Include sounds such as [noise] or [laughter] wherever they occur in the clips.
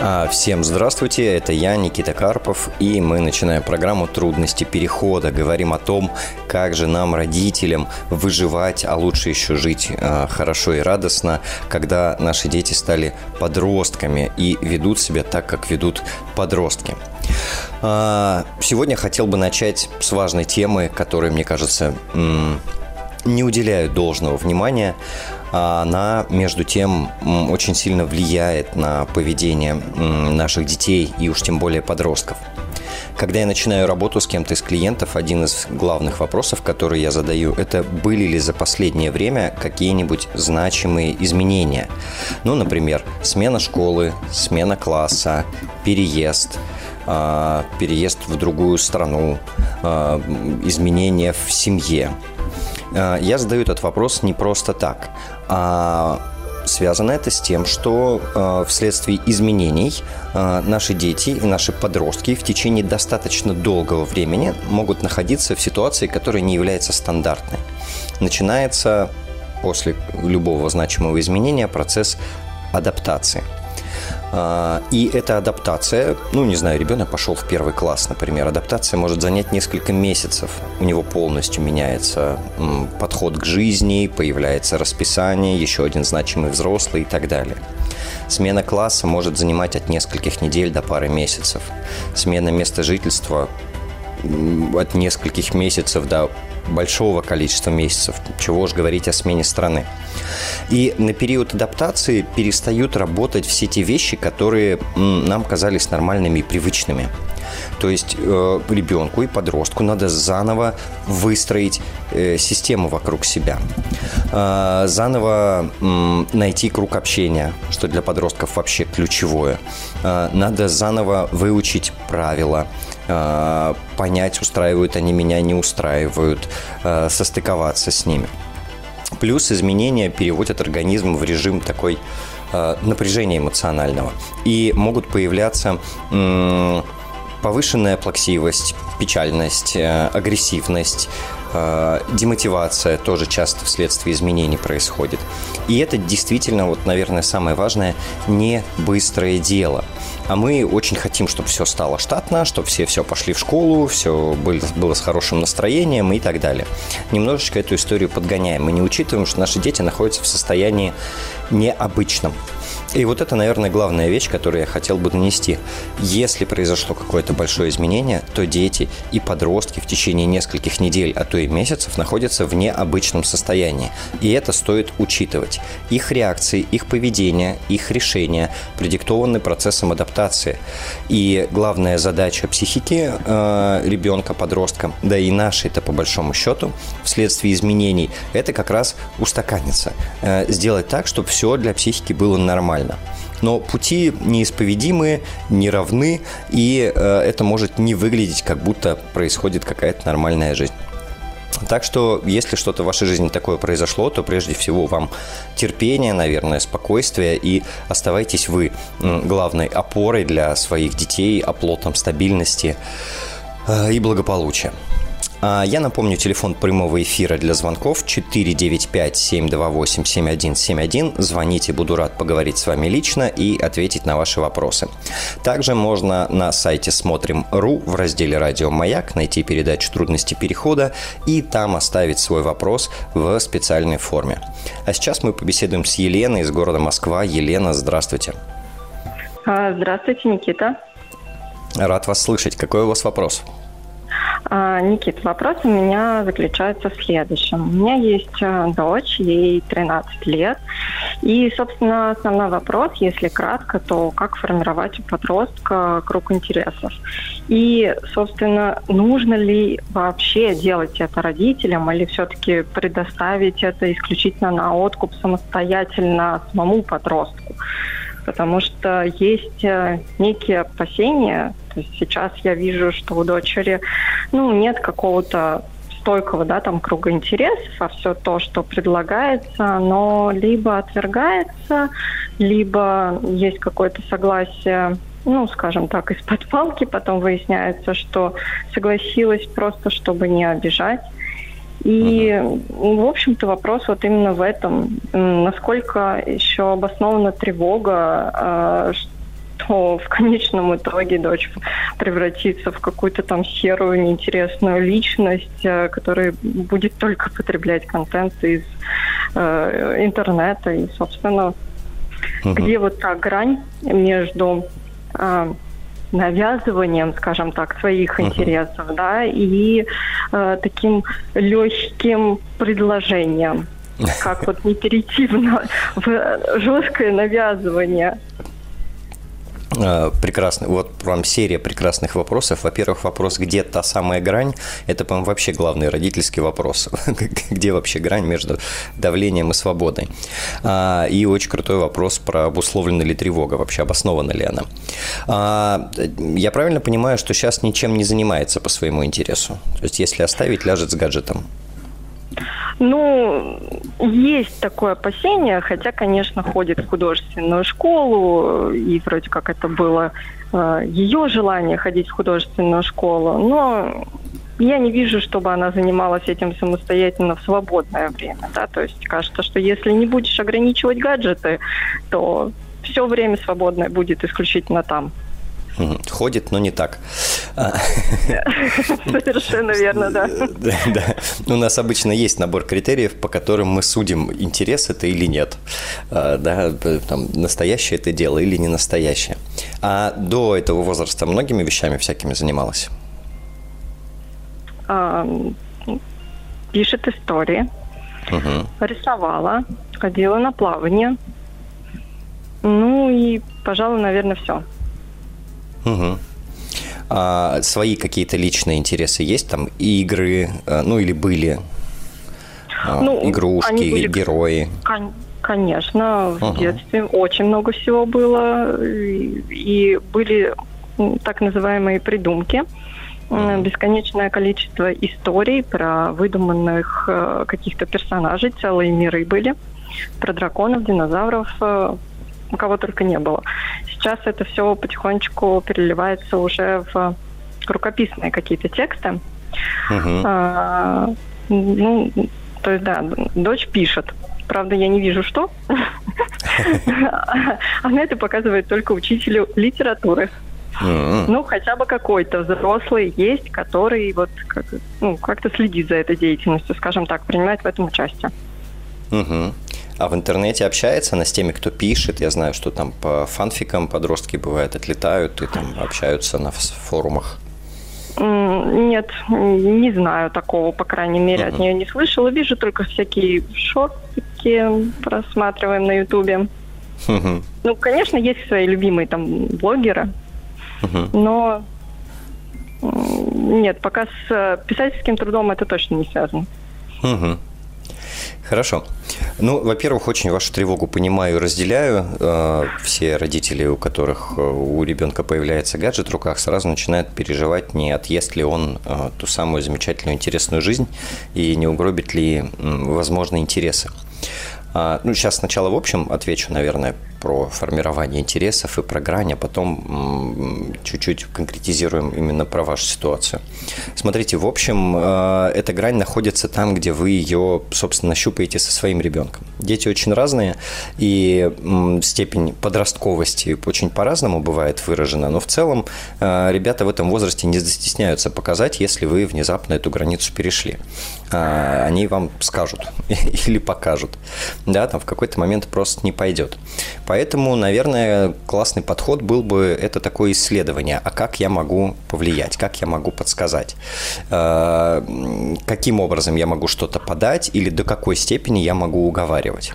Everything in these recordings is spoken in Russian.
А, всем здравствуйте, это я, Никита Карпов, и мы начинаем программу «Трудности перехода». Говорим о том, как же нам, родителям, выживать, а лучше еще жить а, хорошо и радостно, когда наши дети стали подростками и ведут себя так, как ведут подростки. А, сегодня хотел бы начать с важной темы, которая, мне кажется, не уделяют должного внимания, она, между тем, очень сильно влияет на поведение наших детей и уж тем более подростков. Когда я начинаю работу с кем-то из клиентов, один из главных вопросов, который я задаю, это были ли за последнее время какие-нибудь значимые изменения. Ну, например, смена школы, смена класса, переезд, а, переезд в другую страну, а, изменения в семье. А, я задаю этот вопрос не просто так, а связано это с тем, что э, вследствие изменений э, наши дети и наши подростки в течение достаточно долгого времени могут находиться в ситуации, которая не является стандартной. Начинается после любого значимого изменения процесс адаптации – а, и эта адаптация, ну, не знаю, ребенок пошел в первый класс, например, адаптация может занять несколько месяцев. У него полностью меняется подход к жизни, появляется расписание, еще один значимый взрослый и так далее. Смена класса может занимать от нескольких недель до пары месяцев. Смена места жительства от нескольких месяцев до большого количества месяцев, чего уж говорить о смене страны. И на период адаптации перестают работать все те вещи, которые нам казались нормальными и привычными. То есть э, ребенку и подростку надо заново выстроить э, систему вокруг себя, э, заново э, найти круг общения, что для подростков вообще ключевое. Э, надо заново выучить правила, понять, устраивают они меня, не устраивают, э, состыковаться с ними. Плюс изменения переводят организм в режим такой э, напряжения эмоционального. И могут появляться повышенная плаксивость, печальность, э, агрессивность, демотивация тоже часто вследствие изменений происходит. И это действительно, вот, наверное, самое важное, не быстрое дело. А мы очень хотим, чтобы все стало штатно, чтобы все все пошли в школу, все было, было с хорошим настроением и так далее. Немножечко эту историю подгоняем. Мы не учитываем, что наши дети находятся в состоянии необычном. И вот это, наверное, главная вещь, которую я хотел бы донести. Если произошло какое-то большое изменение, то дети и подростки в течение нескольких недель, а то и месяцев находятся в необычном состоянии. И это стоит учитывать. Их реакции, их поведение, их решения продиктованы процессом адаптации. И главная задача психики э, ребенка, подростка, да и нашей это по большому счету, вследствие изменений, это как раз устаканиться. Э, сделать так, чтобы все для психики было нормально нормально. Но пути неисповедимые, не равны, и э, это может не выглядеть, как будто происходит какая-то нормальная жизнь. Так что, если что-то в вашей жизни такое произошло, то прежде всего вам терпение, наверное, спокойствие и оставайтесь вы главной опорой для своих детей, оплотом стабильности э, и благополучия. А, я напомню, телефон прямого эфира для звонков 495-728-7171. Звоните, буду рад поговорить с вами лично и ответить на ваши вопросы. Также можно на сайте смотрим.ру в разделе «Радио Маяк» найти передачу «Трудности перехода» и там оставить свой вопрос в специальной форме. А сейчас мы побеседуем с Еленой из города Москва. Елена, здравствуйте. А, здравствуйте, Никита. Рад вас слышать. Какой у вас вопрос? Вопрос. А, Никит, вопрос у меня заключается в следующем. У меня есть а, дочь, ей 13 лет. И, собственно, основной вопрос, если кратко, то как формировать у подростка круг интересов? И, собственно, нужно ли вообще делать это родителям или все-таки предоставить это исключительно на откуп самостоятельно самому подростку? Потому что есть э, некие опасения. То есть сейчас я вижу, что у дочери ну, нет какого-то стойкого да, там, круга интересов, а все то, что предлагается, оно либо отвергается, либо есть какое-то согласие ну, скажем так, из-под палки, потом выясняется, что согласилась просто, чтобы не обижать. И, в общем-то, вопрос вот именно в этом, насколько еще обоснована тревога, а, что в конечном итоге дочь превратится в какую-то там серую, неинтересную личность, а, которая будет только потреблять контент из э, интернета. И, собственно, uh-huh. где вот та грань между э, навязыванием, скажем так, своих uh-huh. интересов, да, и э, таким легким предложением, [laughs] как вот не перейти в, в жесткое навязывание. А, прекрасно. Вот вам серия прекрасных вопросов. Во-первых, вопрос, где та самая грань? Это, по-моему, вообще главный родительский вопрос. [laughs] где вообще грань между давлением и свободой? А, и очень крутой вопрос про обусловлена ли тревога, вообще обоснована ли она. А, я правильно понимаю, что сейчас ничем не занимается по своему интересу? То есть, если оставить, ляжет с гаджетом? Ну, есть такое опасение, хотя, конечно, ходит в художественную школу, и вроде как это было э, ее желание ходить в художественную школу, но я не вижу, чтобы она занималась этим самостоятельно в свободное время. Да? То есть кажется, что если не будешь ограничивать гаджеты, то все время свободное будет исключительно там. Ходит, но не так. [laughs] Совершенно верно, да. да. У нас обычно есть набор критериев, по которым мы судим, интерес это или нет. А, да, там, настоящее это дело или не настоящее. А до этого возраста многими вещами всякими занималась? А, пишет истории, угу. рисовала, ходила на плавание. Ну и, пожалуй, наверное, все. Угу. А свои какие-то личные интересы есть там? Игры, э, ну или были? А, ну, игрушки, были... герои? Кон- конечно, в угу. детстве очень много всего было. И, и были так называемые придумки. Бесконечное количество историй про выдуманных э, каких-то персонажей, целые миры были, про драконов, динозавров, э, у кого только не было. Сейчас это все потихонечку переливается уже в рукописные какие-то тексты. Uh-huh. А, ну, то есть, да, дочь пишет. Правда, я не вижу, что. [laughs] Она это показывает только учителю литературы. Ну, хотя бы какой-то взрослый есть, который вот ну, как-то следит за этой деятельностью, скажем так, принимает в этом участие. Угу. А в интернете общается она с теми, кто пишет? Я знаю, что там по фанфикам подростки бывают отлетают и там общаются на форумах. Нет, не знаю такого, по крайней мере, uh-huh. от нее не слышала. Вижу только всякие шортики, просматриваем на Ютубе. Uh-huh. Ну, конечно, есть свои любимые там блогеры, uh-huh. но нет, пока с писательским трудом это точно не связано. Uh-huh. Хорошо. Ну, во-первых, очень вашу тревогу понимаю и разделяю. Э, все родители, у которых э, у ребенка появляется гаджет в руках, сразу начинают переживать, не отъест ли он э, ту самую замечательную интересную жизнь и не угробит ли возможные интересы. А, ну, сейчас сначала в общем отвечу, наверное, про формирование интересов и про грань, а потом чуть-чуть конкретизируем именно про вашу ситуацию. Смотрите, в общем, э, эта грань находится там, где вы ее, собственно, щупаете со своим ребенком. Дети очень разные, и степень подростковости очень по-разному бывает выражена, но в целом э, ребята в этом возрасте не застесняются показать, если вы внезапно эту границу перешли. А, они вам скажут [laughs] или покажут. Да, там в какой-то момент просто не пойдет. Поэтому, наверное, классный подход был бы это такое исследование, а как я могу повлиять, как я могу подсказать, э, каким образом я могу что-то подать или до какой степени я могу уговаривать.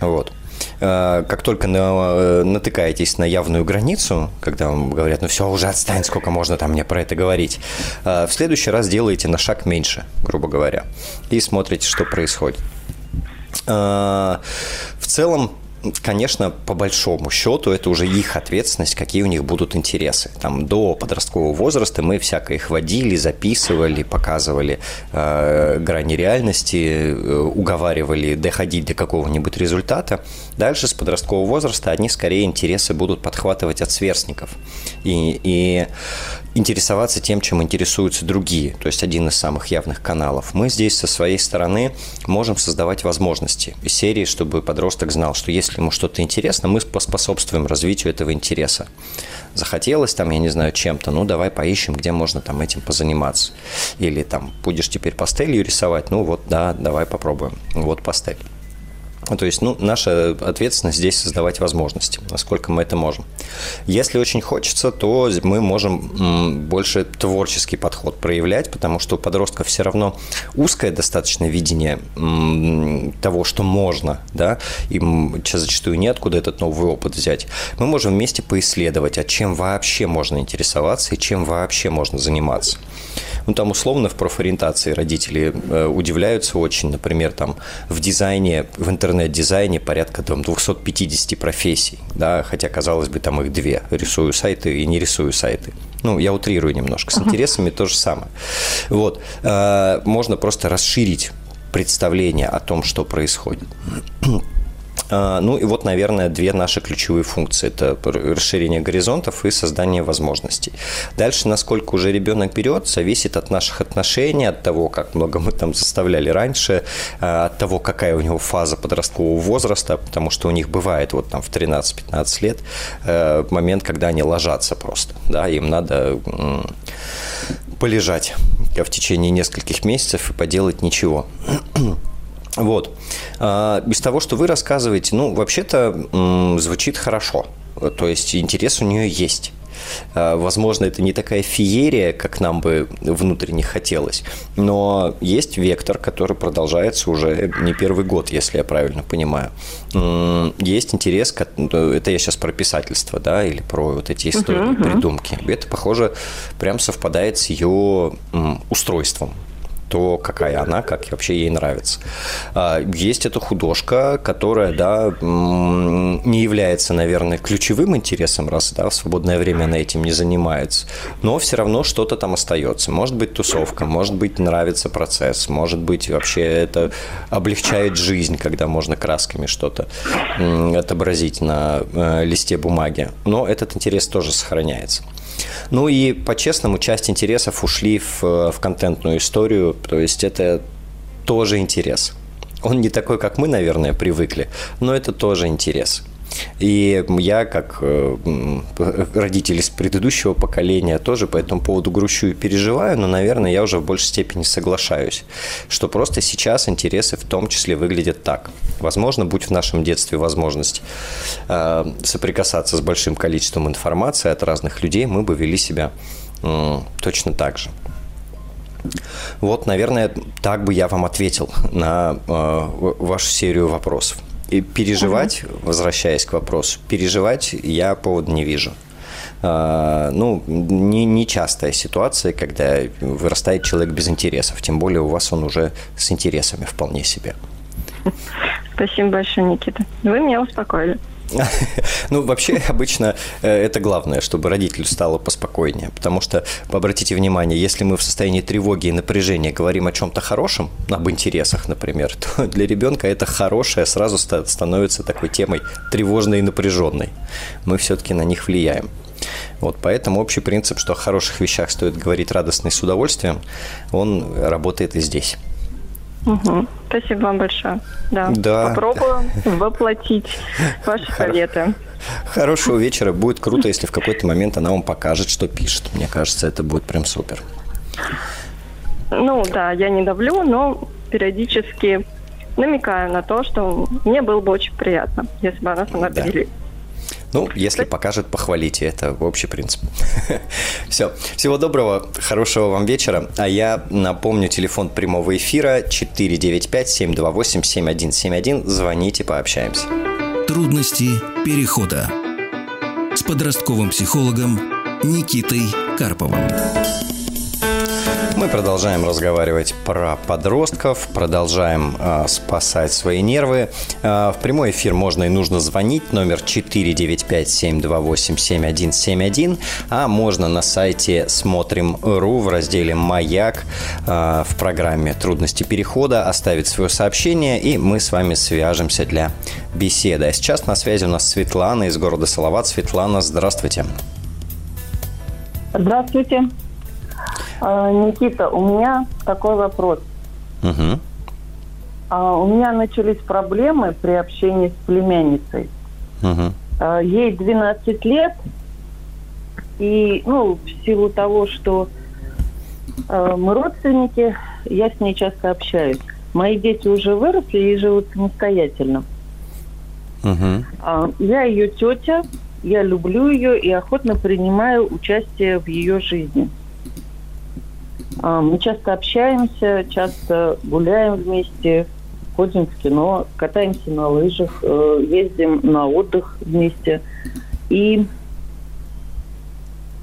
Вот э, как только на, натыкаетесь на явную границу, когда вам говорят, ну все, уже отстань, сколько можно там мне про это говорить, э, в следующий раз делаете на шаг меньше, грубо говоря, и смотрите, что происходит. В целом, конечно, по большому счету это уже их ответственность, какие у них будут интересы. Там до подросткового возраста мы всякое их водили, записывали, показывали э, грани реальности, э, уговаривали доходить до какого-нибудь результата. Дальше с подросткового возраста они скорее интересы будут подхватывать от сверстников и, и интересоваться тем, чем интересуются другие. То есть один из самых явных каналов. Мы здесь со своей стороны можем создавать возможности из серии, чтобы подросток знал, что если ему что-то интересно, мы поспособствуем развитию этого интереса. Захотелось там, я не знаю, чем-то, ну давай поищем, где можно там этим позаниматься. Или там будешь теперь пастелью рисовать, ну вот да, давай попробуем. Вот пастель. Ну, то есть, ну, наша ответственность здесь создавать возможности, насколько мы это можем. Если очень хочется, то мы можем больше творческий подход проявлять, потому что у подростков все равно узкое достаточно видение того, что можно, да, им зачастую неоткуда этот новый опыт взять. Мы можем вместе поисследовать, а чем вообще можно интересоваться и чем вообще можно заниматься. Ну, там условно в профориентации родители э, удивляются очень, например, там в дизайне, в интернет-дизайне порядка там 250 профессий, да, хотя, казалось бы, там их две. Рисую сайты и не рисую сайты. Ну, я утрирую немножко. С интересами то же самое. Вот. Э, можно просто расширить представление о том, что происходит. А, ну и вот, наверное, две наши ключевые функции. Это расширение горизонтов и создание возможностей. Дальше, насколько уже ребенок берет, зависит от наших отношений, от того, как много мы там заставляли раньше, а, от того, какая у него фаза подросткового возраста, потому что у них бывает вот там в 13-15 лет э, момент, когда они ложатся просто, да, им надо полежать в течение нескольких месяцев и поделать ничего. Вот. А, из того, что вы рассказываете, ну, вообще-то звучит хорошо. То есть интерес у нее есть. А, возможно, это не такая феерия, как нам бы внутренне хотелось, но есть вектор, который продолжается уже не первый год, если я правильно понимаю. Есть интерес, это я сейчас про писательство, да, или про вот эти истории, uh-huh, придумки. Это, похоже, прям совпадает с ее устройством то, какая она, как вообще ей нравится. А, есть эта художка, которая, да, не является, наверное, ключевым интересом, раз, да, в свободное время она этим не занимается, но все равно что-то там остается. Может быть, тусовка, может быть, нравится процесс, может быть, вообще это облегчает жизнь, когда можно красками что-то отобразить на э, листе бумаги. Но этот интерес тоже сохраняется. Ну и по-честному, часть интересов ушли в, в контентную историю, то есть это тоже интерес. Он не такой, как мы, наверное, привыкли, но это тоже интерес. И я, как э, родитель из предыдущего поколения, тоже по этому поводу грущу и переживаю, но, наверное, я уже в большей степени соглашаюсь, что просто сейчас интересы в том числе выглядят так. Возможно, будь в нашем детстве возможность э, соприкасаться с большим количеством информации от разных людей, мы бы вели себя точно так же. Вот, наверное, так бы я вам ответил на э, вашу серию вопросов. И переживать, угу. возвращаясь к вопросу, переживать я повода не вижу. А, ну, не, не частая ситуация, когда вырастает человек без интересов, тем более у вас он уже с интересами вполне себе. Спасибо большое, Никита. Вы меня успокоили. [laughs] Ну, вообще, обычно э, это главное, чтобы родителю стало поспокойнее. Потому что, обратите внимание, если мы в состоянии тревоги и напряжения говорим о чем-то хорошем, об интересах, например, [laughs] то для ребенка это хорошее сразу становится такой темой тревожной и напряженной. Мы все-таки на них влияем. Вот, поэтому общий принцип, что о хороших вещах стоит говорить радостно и с удовольствием, он работает и здесь. Угу. Спасибо вам большое. Да. да. Попробуем воплотить [laughs] ваши советы. Хорошего вечера. Будет круто, если в какой-то момент она вам покажет, что пишет. Мне кажется, это будет прям супер. Ну да, я не давлю, но периодически намекаю на то, что мне было бы очень приятно, если бы она сама да. поделилась. Ну, если покажет, похвалите. Это общий принцип. [laughs] Все. Всего доброго, хорошего вам вечера. А я напомню, телефон прямого эфира 495-728-7171. Звоните, пообщаемся. Трудности перехода с подростковым психологом Никитой Карповым. Мы продолжаем разговаривать про подростков, продолжаем э, спасать свои нервы. Э, в прямой эфир можно и нужно звонить, номер 495-728-7171, а можно на сайте смотрим.ру в разделе «Маяк» э, в программе «Трудности перехода» оставить свое сообщение, и мы с вами свяжемся для беседы. А сейчас на связи у нас Светлана из города Салават. Светлана, здравствуйте. Здравствуйте. А, Никита, у меня такой вопрос. Угу. У меня начались проблемы при общении с племянницей. Угу. Ей 12 лет, и ну, в силу того, что мы родственники, я с ней часто общаюсь. Мои дети уже выросли и живут самостоятельно. Угу. Я ее тетя, я люблю ее и охотно принимаю участие в ее жизни. Мы часто общаемся, часто гуляем вместе, ходим в кино, катаемся на лыжах, э, ездим на отдых вместе. И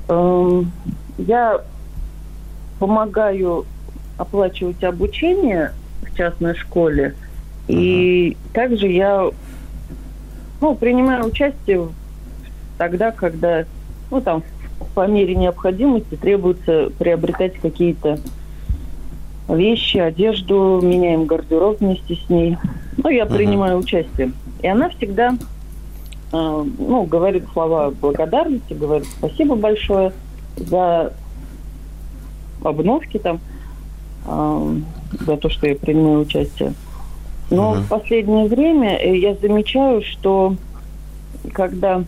э, я помогаю оплачивать обучение в частной школе. И также я ну, принимаю участие тогда, когда ну, там, по мере необходимости требуется приобретать какие-то вещи, одежду, меняем гардероб вместе с ней. Ну, я uh-huh. принимаю участие. И она всегда э, ну, говорит слова благодарности, говорит спасибо большое за обновки там, э, за то, что я принимаю участие. Но uh-huh. в последнее время я замечаю, что когда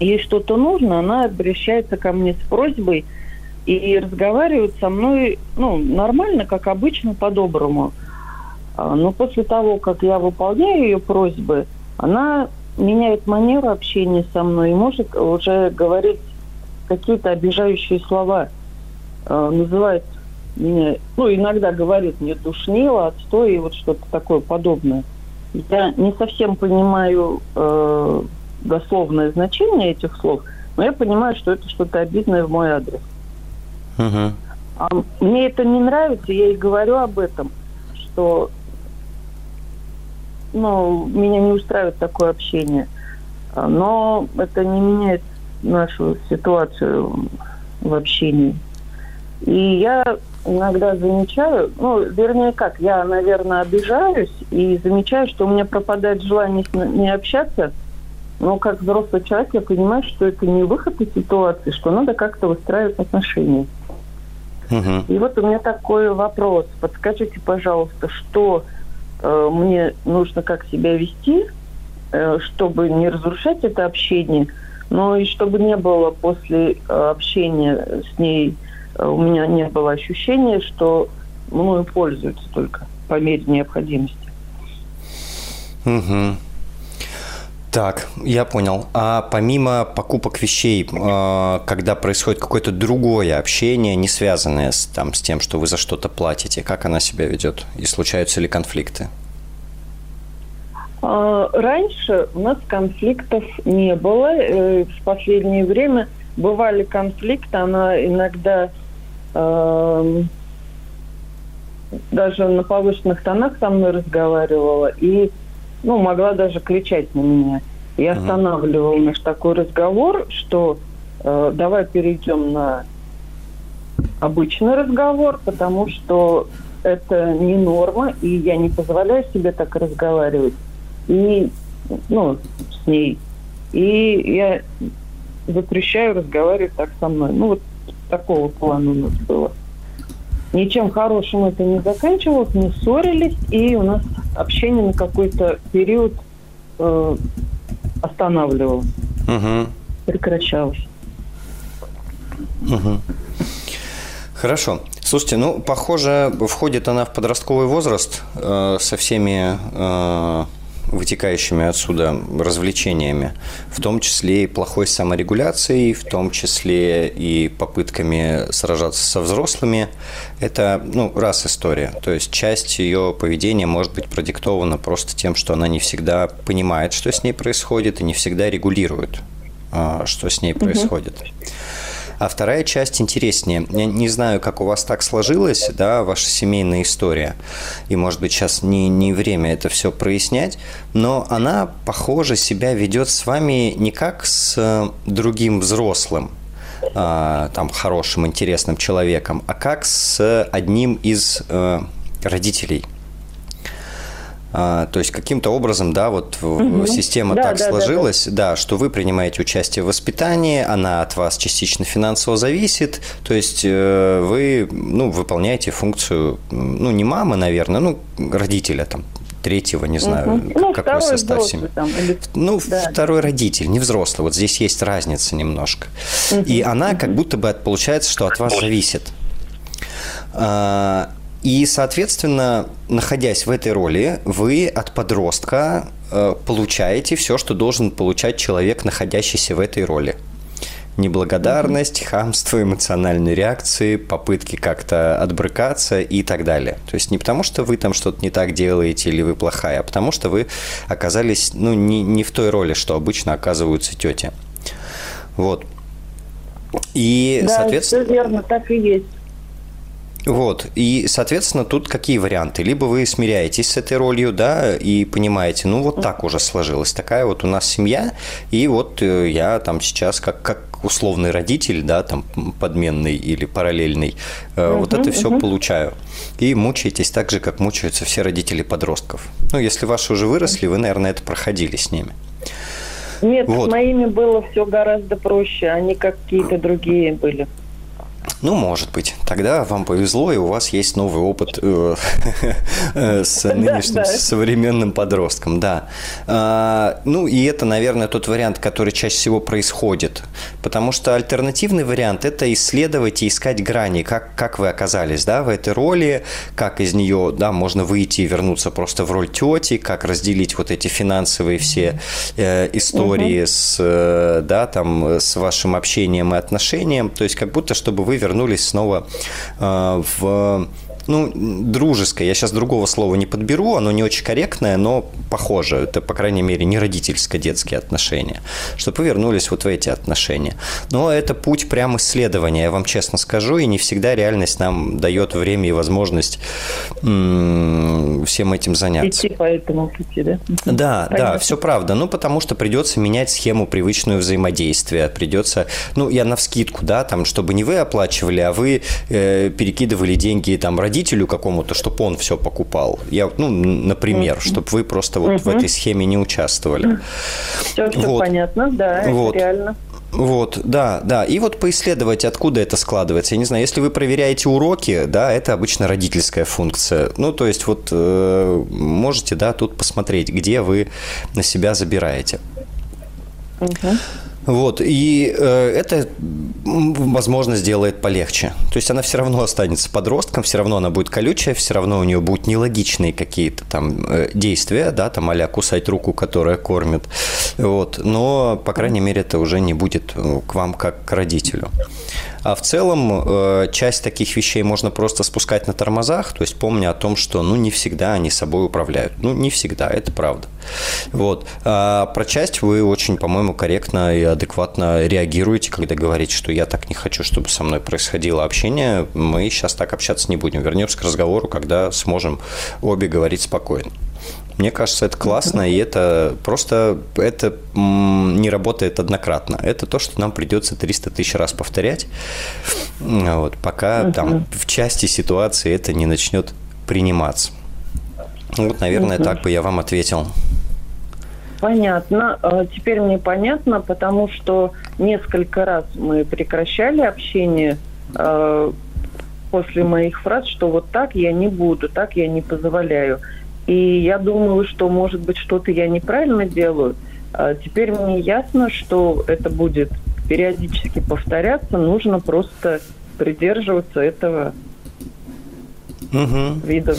ей что-то нужно, она обращается ко мне с просьбой и разговаривает со мной, ну, нормально, как обычно, по-доброму. А, но после того, как я выполняю ее просьбы, она меняет манеру общения со мной и может уже говорить какие-то обижающие слова. А, называет меня, ну, иногда говорит мне душнило, отстой и вот что-то такое подобное. Я не совсем понимаю э, дословное значение этих слов, но я понимаю, что это что-то обидное в мой адрес. Uh-huh. А мне это не нравится, я и говорю об этом, что ну, меня не устраивает такое общение. Но это не меняет нашу ситуацию в общении. И я иногда замечаю, ну, вернее как, я, наверное, обижаюсь и замечаю, что у меня пропадает желание с ней общаться – но как взрослый человек я понимаю, что это не выход из ситуации, что надо как-то выстраивать отношения. Угу. И вот у меня такой вопрос. Подскажите, пожалуйста, что э, мне нужно как себя вести, э, чтобы не разрушать это общение, но и чтобы не было после э, общения с ней, э, у меня не было ощущения, что мною пользуются только по мере необходимости. Угу. Так, я понял. А помимо покупок вещей, а, когда происходит какое-то другое общение, не связанное с, там, с тем, что вы за что-то платите, как она себя ведет? И случаются ли конфликты? А, раньше у нас конфликтов не было. Э, в последнее время бывали конфликты. Она иногда э, даже на повышенных тонах со мной разговаривала. И ну, могла даже кричать на меня. Я останавливал наш такой разговор, что э, давай перейдем на обычный разговор, потому что это не норма, и я не позволяю себе так разговаривать. И, ну, с ней. И я запрещаю разговаривать так со мной. Ну, вот такого плана у нас было. Ничем хорошим это не заканчивалось, не ссорились, и у нас общение на какой-то период э, останавливалось, угу. прекращалось. Угу. Хорошо. Слушайте, ну, похоже, входит она в подростковый возраст э, со всеми э, вытекающими отсюда развлечениями, в том числе и плохой саморегуляцией, в том числе и попытками сражаться со взрослыми. Это, ну, раз история. То есть часть ее поведения может быть продиктована просто тем, что она не всегда понимает, что с ней происходит, и не всегда регулирует, а, что с ней происходит. А вторая часть интереснее. Я не знаю, как у вас так сложилось, да, ваша семейная история. И, может быть, сейчас не, не время это все прояснять, но она, похоже, себя ведет с вами не как с другим взрослым, а, там, хорошим, интересным человеком, а как с одним из э, родителей – а, то есть каким-то образом, да, вот угу. система да, так да, сложилась, да, да. да, что вы принимаете участие в воспитании, она от вас частично финансово зависит, то есть э, вы, ну, выполняете функцию, ну, не мамы, наверное, ну, родителя там третьего, не знаю, угу. ну, какой состав семьи. Там, или... Ну, да. второй родитель, не взрослый. Вот здесь есть разница немножко. Угу. И она угу. как будто бы получается, что от вас зависит. А, и, соответственно, находясь в этой роли, вы от подростка э, получаете все, что должен получать человек, находящийся в этой роли. Неблагодарность, хамство, эмоциональные реакции, попытки как-то отбрыкаться и так далее. То есть не потому, что вы там что-то не так делаете или вы плохая, а потому что вы оказались ну, не, не в той роли, что обычно оказываются тети. Вот. И, да, соответственно... все верно, так и есть. Вот, и, соответственно, тут какие варианты? Либо вы смиряетесь с этой ролью, да, и понимаете, ну, вот так уже сложилась, такая вот у нас семья, и вот э, я там сейчас как, как условный родитель, да, там, подменный или параллельный, uh вот это все uh получаю. И мучаетесь так же, как мучаются все родители подростков. Ну, если ваши уже выросли, вы, наверное, это проходили с ними. Нет, вот. с моими было все гораздо проще, они какие-то другие были. Ну, может быть. Тогда вам повезло, и у вас есть новый опыт э, [laughs] э, с нынешним современным подростком, да. А, ну, и это, наверное, тот вариант, который чаще всего происходит. Потому что альтернативный вариант – это исследовать и искать грани, как, как вы оказались да, в этой роли, как из нее да, можно выйти и вернуться просто в роль тети, как разделить вот эти финансовые все э, истории с, да, там, с вашим общением и отношением. То есть как будто, чтобы вы вернулись снова э, в ну, дружеское. Я сейчас другого слова не подберу, оно не очень корректное, но похоже. Это, по крайней мере, не родительско-детские отношения. Чтобы вы вернулись вот в эти отношения. Но это путь прям исследования, я вам честно скажу, и не всегда реальность нам дает время и возможность м- всем этим заняться. Идти по этому пути, да? Да, Понятно. да, все правда. Ну, потому что придется менять схему привычную взаимодействия. Придется, ну, я на вскидку, да, там, чтобы не вы оплачивали, а вы э, перекидывали деньги там родителям, родителю какому-то, чтобы он все покупал. Я, ну, например, mm-hmm. чтобы вы просто вот mm-hmm. в этой схеме не участвовали. Все, все вот. понятно, да, вот. это реально. Вот, да, да. И вот поисследовать, откуда это складывается. Я не знаю, если вы проверяете уроки, да, это обычно родительская функция. Ну, то есть вот э, можете, да, тут посмотреть, где вы на себя забираете. Угу. Вот, и э, это, возможно, сделает полегче. То есть она все равно останется подростком, все равно она будет колючая, все равно у нее будут нелогичные какие-то там э, действия, да, там а кусать руку, которая кормит. Вот, но, по крайней мере, это уже не будет э, к вам как к родителю. А в целом э, часть таких вещей можно просто спускать на тормозах, то есть помня о том, что ну не всегда они собой управляют. Ну не всегда, это правда. Вот. А про часть вы очень, по-моему, корректно и адекватно реагируете, когда говорите, что я так не хочу, чтобы со мной происходило общение. Мы сейчас так общаться не будем. Вернемся к разговору, когда сможем обе говорить спокойно. Мне кажется, это классно, и это просто это не работает однократно. Это то, что нам придется 300 тысяч раз повторять, вот, пока uh-huh. там в части ситуации это не начнет приниматься. Вот, наверное, uh-huh. так бы я вам ответил. Понятно. А теперь мне понятно, потому что несколько раз мы прекращали общение э, после моих фраз, что вот так я не буду, так я не позволяю. И я думаю, что, может быть, что-то я неправильно делаю. А теперь мне ясно, что это будет периодически повторяться, нужно просто придерживаться этого угу. вида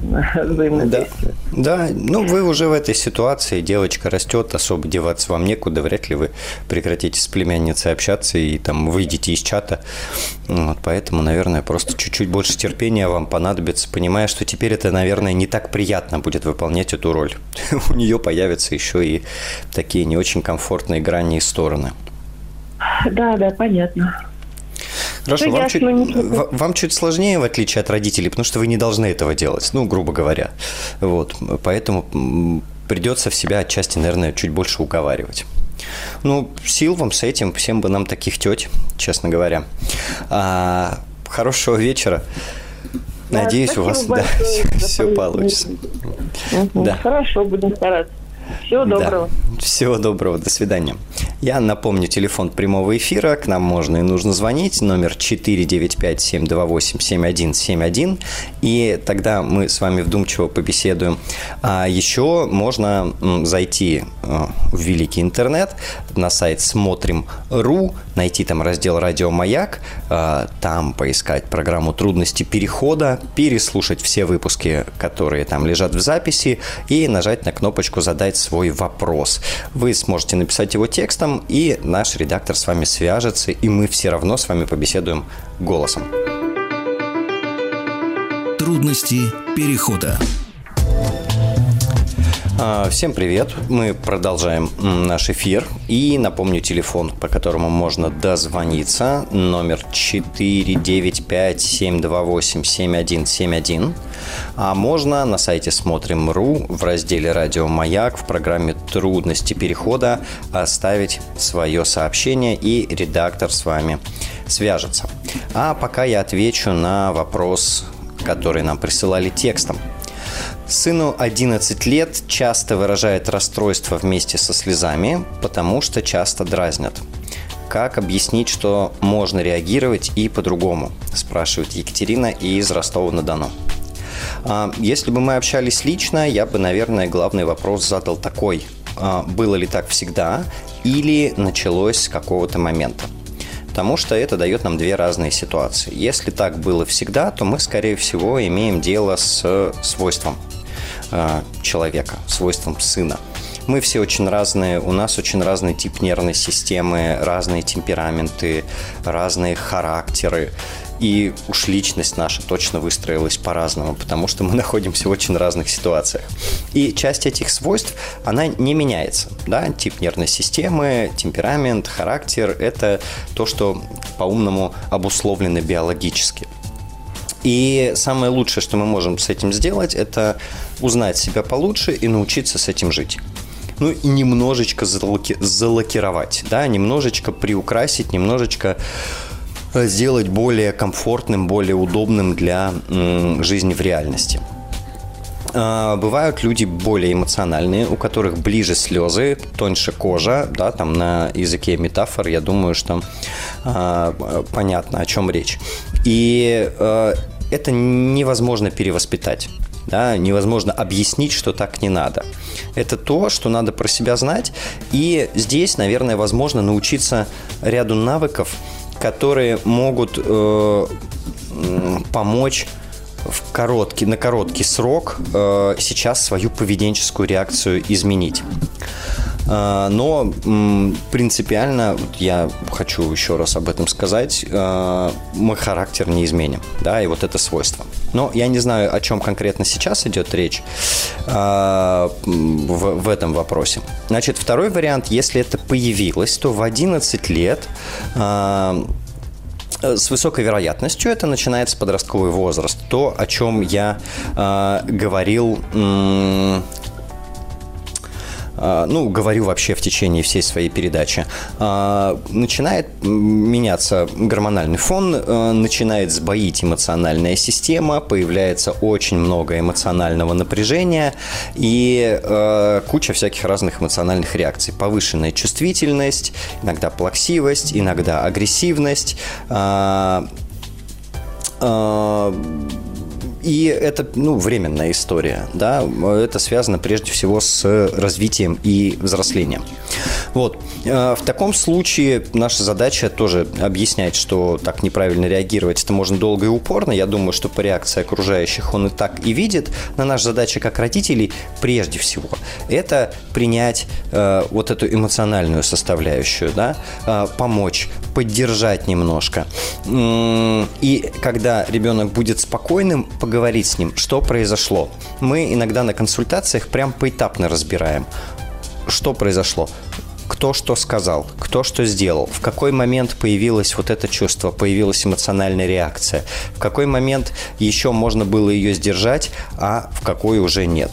взаимодействия. Да. да, ну вы уже в этой ситуации, девочка растет, особо деваться вам некуда, вряд ли вы прекратите с племянницей общаться и там выйдете из чата. Вот, поэтому, наверное, просто чуть-чуть больше терпения вам понадобится, понимая, что теперь это, наверное, не так приятно будет выполнять эту роль. [laughs] У нее появятся еще и такие не очень комфортные грани и стороны. Да, да, понятно. Хорошо, вам чуть, вам чуть сложнее, в отличие от родителей, потому что вы не должны этого делать, ну, грубо говоря. Вот, поэтому придется в себя отчасти, наверное, чуть больше уговаривать. Ну, сил вам с этим, всем бы нам таких теть, честно говоря. А, хорошего вечера. Надеюсь, у вас да, все, [laughs] все получится. Угу. Да. Хорошо, будем стараться. Всего доброго. Да. Всего доброго. До свидания. Я напомню, телефон прямого эфира. К нам можно и нужно звонить. Номер 495-728-7171. И тогда мы с вами вдумчиво побеседуем. А еще можно зайти э, в великий интернет на сайт смотрим.ру, найти там раздел «Радио Маяк», э, там поискать программу «Трудности перехода», переслушать все выпуски, которые там лежат в записи, и нажать на кнопочку «Задать свой вопрос». Вы сможете написать его текстом, и наш редактор с вами свяжется, и мы все равно с вами побеседуем голосом. Трудности перехода. А, всем привет! Мы продолжаем наш эфир. И напомню телефон, по которому можно дозвониться. Номер 495-728-7171. А можно на сайте смотрим.ру в разделе «Радио Маяк» в программе «Трудности перехода» оставить свое сообщение, и редактор с вами свяжется. А пока я отвечу на вопрос, который нам присылали текстом – Сыну 11 лет часто выражает расстройство вместе со слезами, потому что часто дразнят. Как объяснить, что можно реагировать и по-другому? Спрашивает Екатерина из Ростова-на-Дону. А, если бы мы общались лично, я бы, наверное, главный вопрос задал такой. А, было ли так всегда или началось с какого-то момента? Потому что это дает нам две разные ситуации. Если так было всегда, то мы, скорее всего, имеем дело с свойством – человека, свойством сына. Мы все очень разные, у нас очень разный тип нервной системы, разные темпераменты, разные характеры. И уж личность наша точно выстроилась по-разному, потому что мы [laughs] находимся в очень разных ситуациях. И часть этих свойств, она не меняется. Да? Тип нервной системы, темперамент, характер – это то, что по-умному обусловлено биологически. И самое лучшее, что мы можем с этим сделать, это узнать себя получше и научиться с этим жить. Ну и немножечко залаки- залакировать, да, немножечко приукрасить, немножечко э, сделать более комфортным, более удобным для м, жизни в реальности. А, бывают люди более эмоциональные, у которых ближе слезы, тоньше кожа, да, там на языке метафор, я думаю, что э, понятно, о чем речь. И э, это невозможно перевоспитать. Да, невозможно объяснить, что так не надо. Это то, что надо про себя знать. И здесь, наверное, возможно научиться ряду навыков, которые могут э, помочь в короткий, на короткий срок э, сейчас свою поведенческую реакцию изменить. А, но принципиально, я хочу еще раз об этом сказать, а, мы характер не изменим, да, и вот это свойство. Но я не знаю, о чем конкретно сейчас идет речь а, в, в этом вопросе. Значит, второй вариант, если это появилось, то в 11 лет с высокой вероятностью это начинается подростковый возраст. То, о чем я э, говорил ну, говорю вообще в течение всей своей передачи, а, начинает меняться гормональный фон, а, начинает сбоить эмоциональная система, появляется очень много эмоционального напряжения и куча всяких разных эмоциональных реакций. Повышенная чувствительность, иногда плаксивость, иногда агрессивность, и это, ну, временная история, да, это связано прежде всего с развитием и взрослением. Вот. Э, в таком случае наша задача тоже объяснять, что так неправильно реагировать, это можно долго и упорно. Я думаю, что по реакции окружающих он и так и видит. Но наша задача как родителей прежде всего это принять э, вот эту эмоциональную составляющую, да, э, помочь, поддержать немножко. И когда ребенок будет спокойным, поговорить с ним, что произошло. Мы иногда на консультациях прям поэтапно разбираем, что произошло кто что сказал, кто что сделал, в какой момент появилось вот это чувство, появилась эмоциональная реакция, в какой момент еще можно было ее сдержать, а в какой уже нет.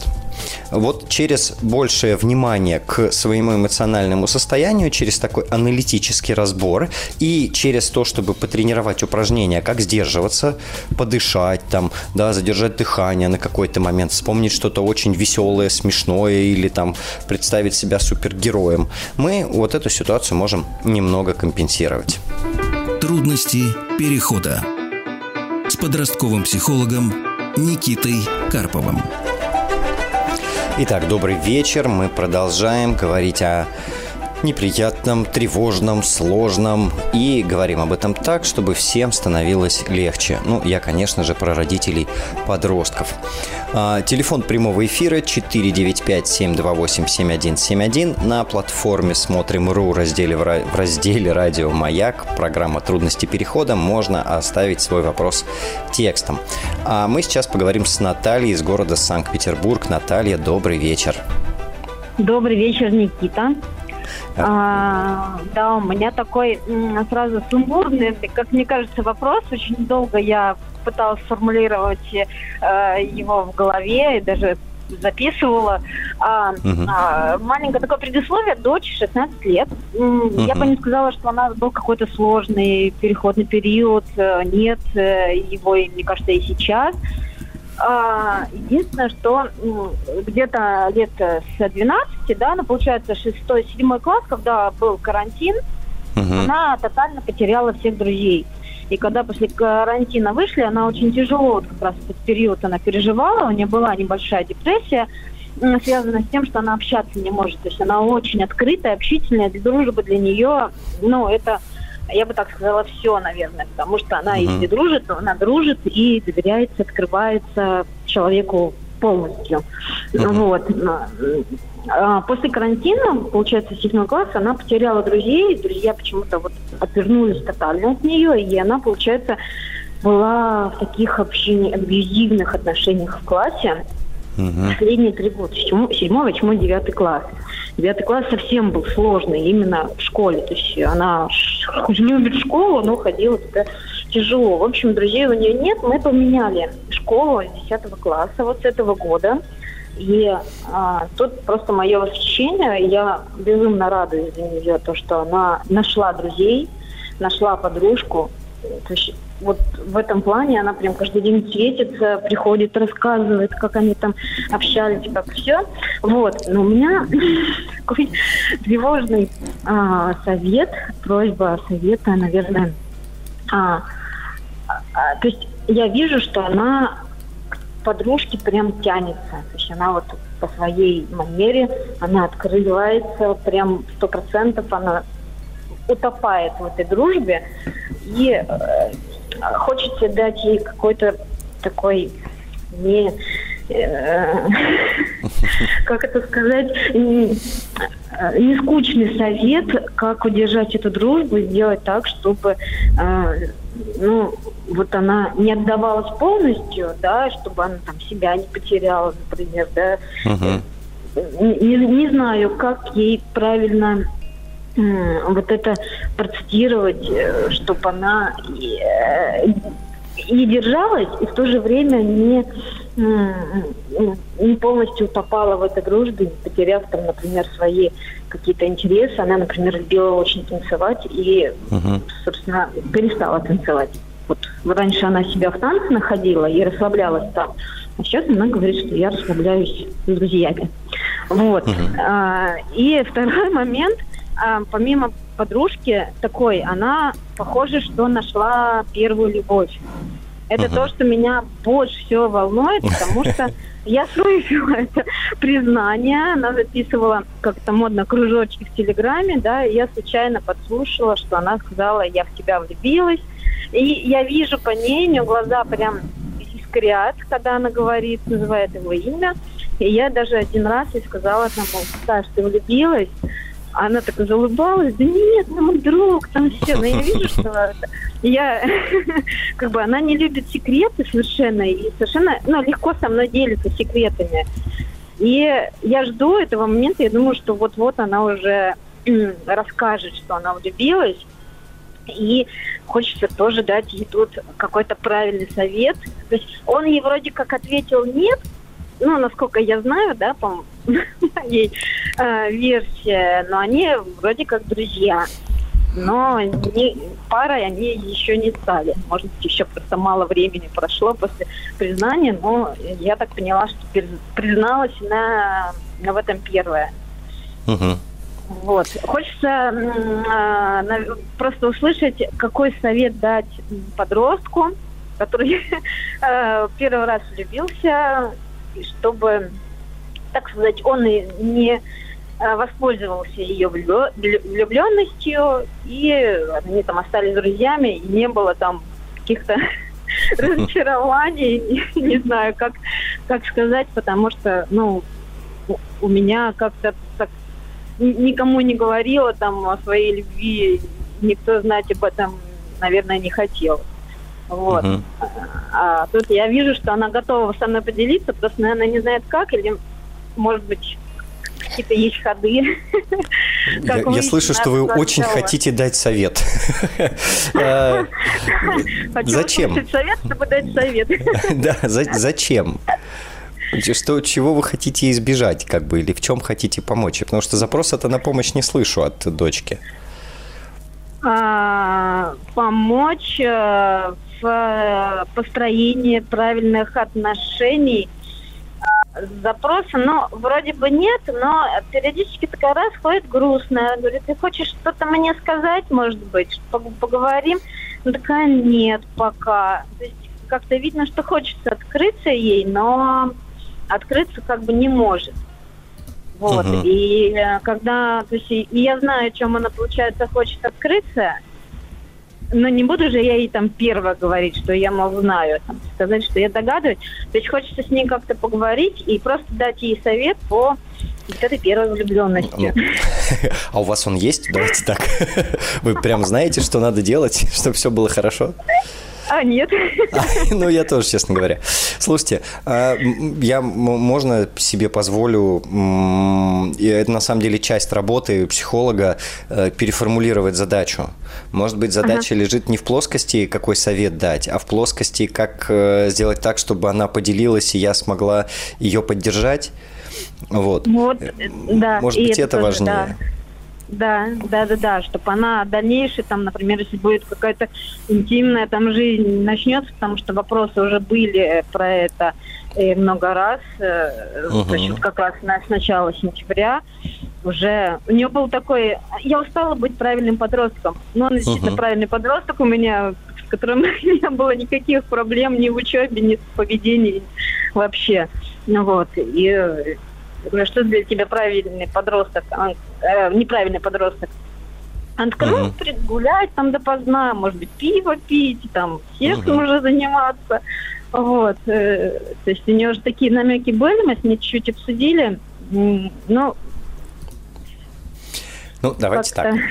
Вот через большее внимание к своему эмоциональному состоянию, через такой аналитический разбор и через то, чтобы потренировать упражнения, как сдерживаться, подышать, там, да, задержать дыхание на какой-то момент, вспомнить что-то очень веселое, смешное или там представить себя супергероем, мы вот эту ситуацию можем немного компенсировать. Трудности перехода с подростковым психологом Никитой Карповым. Итак, добрый вечер. Мы продолжаем говорить о неприятном, тревожном, сложном. И говорим об этом так, чтобы всем становилось легче. Ну, я, конечно же, про родителей подростков. А, телефон прямого эфира 495-728-7171. На платформе «Смотрим.ру» разделе, в разделе «Радио Маяк» программа «Трудности перехода» можно оставить свой вопрос текстом. А мы сейчас поговорим с Натальей из города Санкт-Петербург. Наталья, добрый вечер. Добрый вечер, Никита. А, да, у меня такой сразу сумбурный, как мне кажется, вопрос. Очень долго я пыталась сформулировать э, его в голове и даже записывала. А, угу. а, маленькое такое предисловие, дочь 16 лет. Угу. Я бы не сказала, что у нас был какой-то сложный переходный период. Э, нет, э, его, мне кажется, и сейчас. А, единственное, что где-то лет с 12, да, ну, получается, 6-7 класс, когда был карантин, угу. она тотально потеряла всех друзей. И когда после карантина вышли, она очень тяжело, вот как раз этот период она переживала, у нее была небольшая депрессия, связана с тем, что она общаться не может. То есть она очень открытая, общительная, дружба для нее, ну, это я бы так сказала, все, наверное, потому что она, uh-huh. если дружит, то она дружит и доверяется, открывается человеку полностью. Uh-huh. Вот. А, после карантина, получается, седьмой класс, она потеряла друзей, друзья почему-то вот отвернулись тотально от нее, и она, получается, была в таких общении, абьюзивных отношениях в классе угу. последние три года, седьмой, восьмой, девятый класс. Девятый класс совсем был сложный именно в школе. То есть она хоть [laughs] любит школу, но ходила туда тяжело. В общем, друзей у нее нет. Мы поменяли школу с 10 класса вот с этого года. И а, тут просто мое восхищение. Я безумно радуюсь за нее, то, что она нашла друзей, нашла подружку. То есть вот в этом плане она прям каждый день светится, приходит, рассказывает, как они там общались, как все. Вот. Но у меня [laughs] такой тревожный а, совет, просьба совета, наверное. А, а, то есть я вижу, что она к подружке прям тянется. То есть она вот по своей манере, она открывается прям сто процентов, она утопает в этой дружбе. И э, хочется дать ей какой-то такой не э, [laughs] как это сказать, не, не скучный совет, как удержать эту дружбу, сделать так, чтобы э, ну, вот она не отдавалась полностью, да, чтобы она там себя не потеряла, например, да. Uh-huh. Не, не знаю, как ей правильно вот это процитировать, э, чтобы она и, э, и держалась, и в то же время не, не полностью утопала в этой дружбе, не потеряв там, например, свои какие-то интересы. Она, например, любила очень танцевать и, uh-huh. собственно, перестала танцевать. Вот раньше она себя в танце находила и расслаблялась там. А сейчас она говорит, что я расслабляюсь с друзьями. Вот. Uh-huh. А, и второй момент – а, помимо подружки такой, она похоже, что нашла первую любовь. Это uh-huh. то, что меня больше всего волнует, потому что [laughs] я слышала это признание, она записывала как-то модно кружочки в Телеграме, да, и я случайно подслушала, что она сказала, я в тебя влюбилась. И я вижу по ней, у нее глаза прям искрят, когда она говорит, называет его имя. И я даже один раз ей сказала, там, Саш, ты влюбилась? Она так залыбалась, да нет, ну мой друг, там все. Но я вижу, что [laughs] я, [laughs] как бы, она не любит секреты совершенно, и совершенно, ну, легко со мной делится секретами. И я жду этого момента, я думаю, что вот-вот она уже расскажет, что она влюбилась, и хочется тоже дать ей тут какой-то правильный совет. То есть он ей вроде как ответил нет, ну, насколько я знаю, да, по моей э, версии, но они вроде как друзья. Но не, парой они еще не стали. Может быть, еще просто мало времени прошло после признания, но я так поняла, что призналась на, на в этом первое. Угу. Вот. Хочется э, просто услышать, какой совет дать подростку, который [laughs] э, первый раз влюбился, чтобы, так сказать, он не воспользовался ее влюбленностью, и они там остались друзьями, и не было там каких-то [laughs] разочарований, [laughs] не знаю, как, как сказать, потому что, ну, у меня как-то так никому не говорила там о своей любви, никто знать об этом, наверное, не хотел. Вот. Uh-huh. А, а тут я вижу, что она готова со мной поделиться, просто, наверное, не знает как, или, может быть, какие-то есть ходы. Я, я слышу, что вы очень хотите дать совет. [laughs] Э, зачем? совет, чтобы дать совет. [laughs] Да, зачем? Что, чего вы хотите избежать, как бы, или в чем хотите помочь? Потому что запроса-то на помощь не слышу от дочки. А, помочь э, в построении правильных отношений запроса, но вроде бы нет, но периодически такая раз ходит грустная, говорит, ты хочешь что-то мне сказать, может быть, поговорим? Ну, такая нет пока. То есть как-то видно, что хочется открыться ей, но открыться как бы не может. Вот. Uh-huh. И э, когда, то есть, и я знаю, о чем она, получается, хочет открыться, но не буду же я ей там первая говорить, что я, мол, знаю, там, сказать, что я догадываюсь. То есть хочется с ней как-то поговорить и просто дать ей совет по вот этой первой влюбленности. Ну, [laughs] а у вас он есть? Давайте так. [laughs] Вы прям знаете, что надо делать, [laughs] чтобы все было хорошо? А, нет. А, ну, я тоже, честно говоря. Слушайте, а, я, можно себе позволю, это на самом деле часть работы психолога, э, переформулировать задачу. Может быть, задача ага. лежит не в плоскости, какой совет дать, а в плоскости, как э, сделать так, чтобы она поделилась, и я смогла ее поддержать. Вот. Вот, да. Может быть, это, это важнее. Да. Да, да, да, да, чтобы она дальнейшая, там, например, если будет какая-то интимная там жизнь начнется, потому что вопросы уже были про это и э, много раз, uh-huh. то есть как раз на, с начала сентября уже у нее был такой, я устала быть правильным подростком, но он действительно uh-huh. правильный подросток у меня, с которым [laughs] не было никаких проблем ни в учебе, ни в поведении вообще, вот, и говорю, что для тебя правильный подросток, он, э, неправильный подросток. Он ну, uh-huh. гулять там допоздна, может быть, пиво пить, там, сексом uh-huh. уже заниматься. Вот. Э, то есть у нее уже такие намеки были, мы с ней чуть-чуть обсудили. Ну, ну, давайте так. [laughs]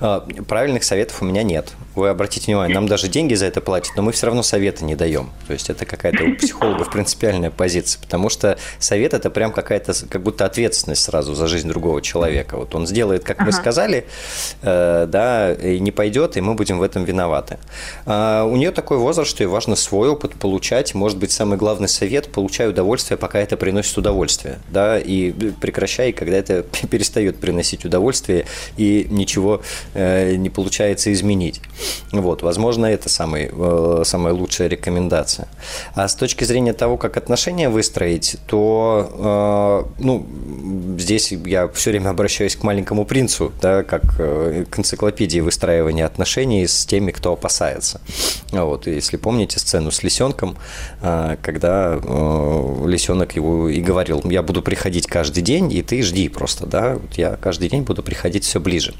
А, правильных советов у меня нет. Вы обратите внимание, нам даже деньги за это платят, но мы все равно советы не даем. То есть это какая-то у психологов принципиальная позиция, потому что совет это прям какая-то, как будто ответственность сразу за жизнь другого человека. Вот он сделает, как ага. мы сказали, э, да, и не пойдет, и мы будем в этом виноваты. А у нее такой возраст, что ей важно свой опыт получать. Может быть, самый главный совет – получай удовольствие, пока это приносит удовольствие, да, и прекращай, когда это [laughs] перестает приносить удовольствие, и ничего э, не получается изменить. Вот, возможно, это самый, э, самая лучшая рекомендация. А с точки зрения того, как отношения выстроить, то, э, ну, здесь я все время обращаюсь к маленькому принцу, да, как э, к энциклопедии выстраивания отношений с теми, кто опасается. Вот, если помните сцену с лисенком, когда лисенок его и говорил, я буду приходить каждый день, и ты жди просто, да, вот я каждый день буду приходить все ближе.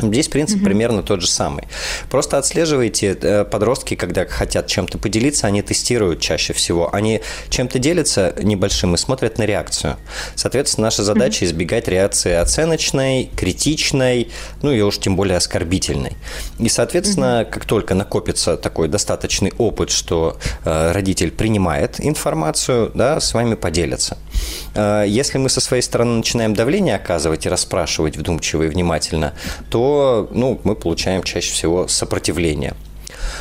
Здесь принцип mm-hmm. примерно тот же самый. Просто отслеживайте э, подростки, когда хотят чем-то поделиться, они тестируют чаще всего. Они чем-то делятся небольшим и смотрят на реакцию. Соответственно, наша задача mm-hmm. избегать реакции оценочной, критичной, ну и уж тем более оскорбительной. И, соответственно, mm-hmm. как только накопится такой достаточный опыт, что э, родитель принимает информацию, да, с вами поделятся. Э, если мы со своей стороны начинаем давление оказывать и расспрашивать вдумчиво и внимательно, то ну, мы получаем чаще всего сопротивление.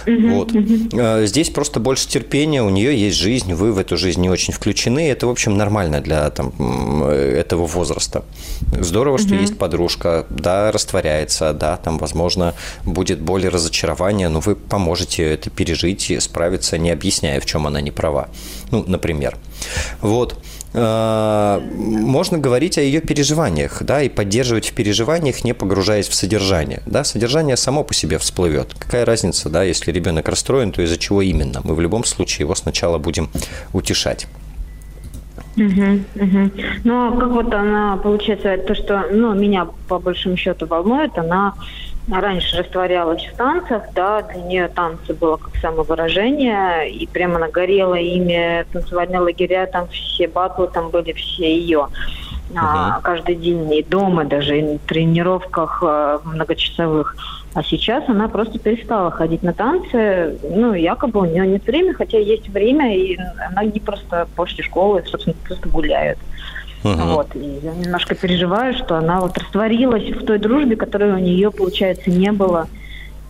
Вот. uh-huh. Здесь просто больше терпения, у нее есть жизнь, вы в эту жизнь не очень включены. Это, в общем, нормально для там, этого возраста. Здорово, что есть подружка, да, растворяется, да, там, возможно, будет боль и разочарование, но вы поможете это пережить и справиться, не объясняя, в чем она не права. Ну, например. Вот. Э, можно говорить о ее переживаниях, да, и поддерживать в переживаниях, не погружаясь в содержание, да, содержание само по себе всплывет. Какая разница, да, если ребенок расстроен, то из-за чего именно? Мы в любом случае его сначала будем утешать. Угу, угу. Ну, как вот она, получается, то, что, ну, меня по большому счету волнует, она раньше растворялась в танцах, да, для нее танцы было как самовыражение, и прямо она горела ими, танцевальные лагеря, там все батлы, там были все ее. Uh-huh. А, каждый день и дома даже, и на тренировках а, многочасовых. А сейчас она просто перестала ходить на танцы. Ну, якобы у нее нет времени, хотя есть время, и она не просто после школы, собственно, просто гуляет. Угу. Вот. И я немножко переживаю, что она вот растворилась в той дружбе, которой у нее, получается, не было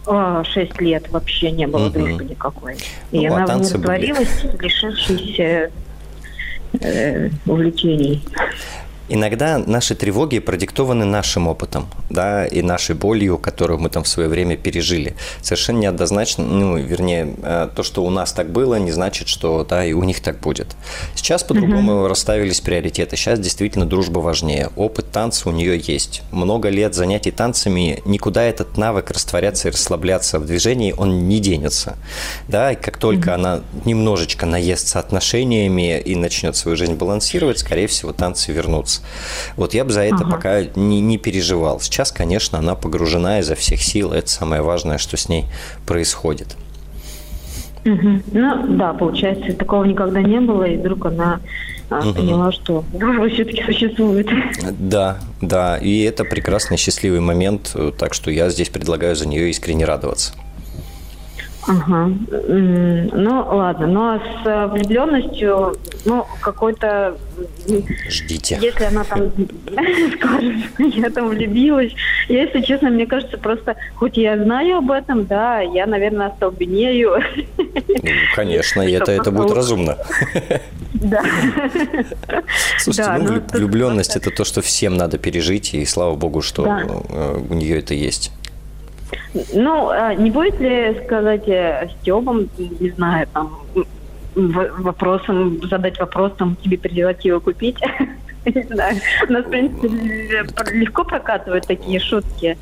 а, шесть лет вообще не было угу. дружбы никакой. И ну, а она не растворилась, лишившись э, увлечений. Иногда наши тревоги продиктованы нашим опытом, да, и нашей болью, которую мы там в свое время пережили. Совершенно неоднозначно, ну, вернее, э, то, что у нас так было, не значит, что, да, и у них так будет. Сейчас по-другому mm-hmm. расставились приоритеты. Сейчас действительно дружба важнее. Опыт танца у нее есть. Много лет занятий танцами, никуда этот навык растворяться и расслабляться в движении, он не денется. Да, и как только mm-hmm. она немножечко наестся отношениями и начнет свою жизнь балансировать, скорее всего, танцы вернутся Вот я бы за это ага. пока не, не переживал. Сейчас, конечно, она погружена изо всех сил. Это самое важное, что с ней происходит. Угу. Ну да, получается, такого никогда не было, и вдруг она угу. поняла, что [laughs] дружба все-таки существует. Да, да, и это прекрасный счастливый момент, так что я здесь предлагаю за нее искренне радоваться. Ага. Ну, ладно. Ну, а с э, влюбленностью, ну, какой-то... Ждите. Если она там [laughs] скажет, я там влюбилась. Если честно, мне кажется, просто, хоть я знаю об этом, да, я, наверное, остолбенею. Ну, конечно, [laughs] и это, это будет разумно. [laughs] Да. Слушайте, ну, ну влюбленность – это то, что всем надо пережить, и слава богу, что. Э, у нее это есть. Ну, а не будет ли сказать э, Стебом, не знаю, там, вопросом, задать вопрос, там, тебе презервативы купить? [laughs] Не знаю. У нас, в принципе, легко прокатывают такие шутки.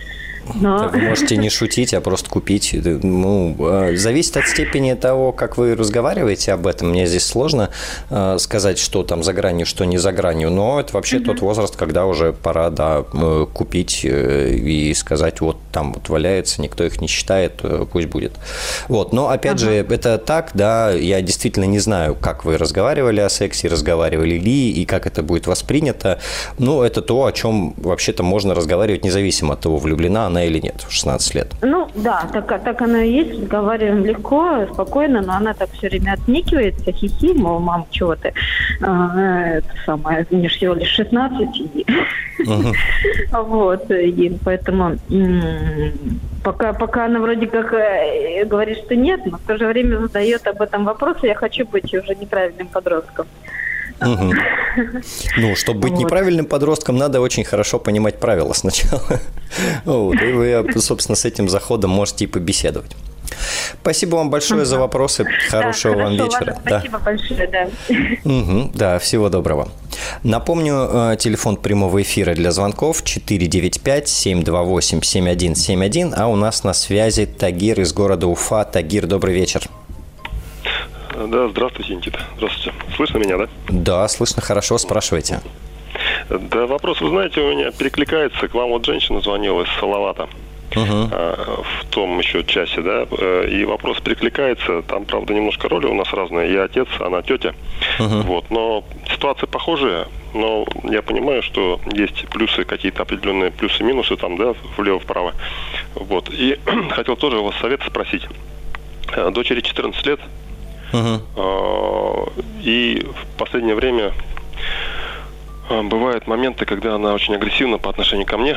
Но... Вы можете не шутить, а просто купить. Ну, а, зависит от степени того, как вы разговариваете об этом. Мне здесь сложно а, сказать, что там за гранью, что не за гранью. Но это вообще угу. тот возраст, когда уже пора да, купить э, и сказать, вот там вот валяется, никто их не считает, э, пусть будет. Вот. Но опять ага. же, это так, да, я действительно не знаю, как вы разговаривали о сексе, разговаривали ли, и как это будет воспринято. Но это то, о чем вообще-то можно разговаривать независимо от того, влюблена она или нет в 16 лет? Ну, да, так, так оно и есть. Разговариваем легко, спокойно, но она так все время отникивается, хихи, мол, мам, чего ты? А, это самое, мне всего лишь 16. И... [laughs] Вот, и поэтому пока, пока она вроде как э, говорит, что нет, но в то же время задает об этом вопрос, я хочу быть уже неправильным подростком. Угу. [laughs] Ну, чтобы быть вот. неправильным подростком, надо очень хорошо понимать правила сначала. [laughs] Вот, и вы, собственно, с этим заходом можете и побеседовать. Спасибо вам большое за вопросы. Хорошего да, вам хорошо, вечера. Ладно, спасибо да. большое, да. Угу, да, всего доброго. Напомню, э, телефон прямого эфира для звонков 495-728-7171, а у нас на связи Тагир из города Уфа. Тагир, добрый вечер. Да, здравствуйте, Никита. Здравствуйте. Слышно меня, да? Да, слышно хорошо. Спрашивайте. Да, вопрос, вы знаете, у меня перекликается. К вам вот женщина звонила из Салавата. uh-huh. в том еще часе, да, э, и вопрос перекликается. Там, правда, немножко роли у нас разные. Я отец, она тетя. Uh-huh. Вот, но ситуация похожая. Но я понимаю, что есть плюсы, какие-то определенные плюсы-минусы там, да, влево-вправо. Вот. И [clears throat] хотел тоже у вас совет спросить. Э, дочери 14 лет. Uh-huh. И в последнее время бывают моменты, когда она очень агрессивна по отношению ко мне.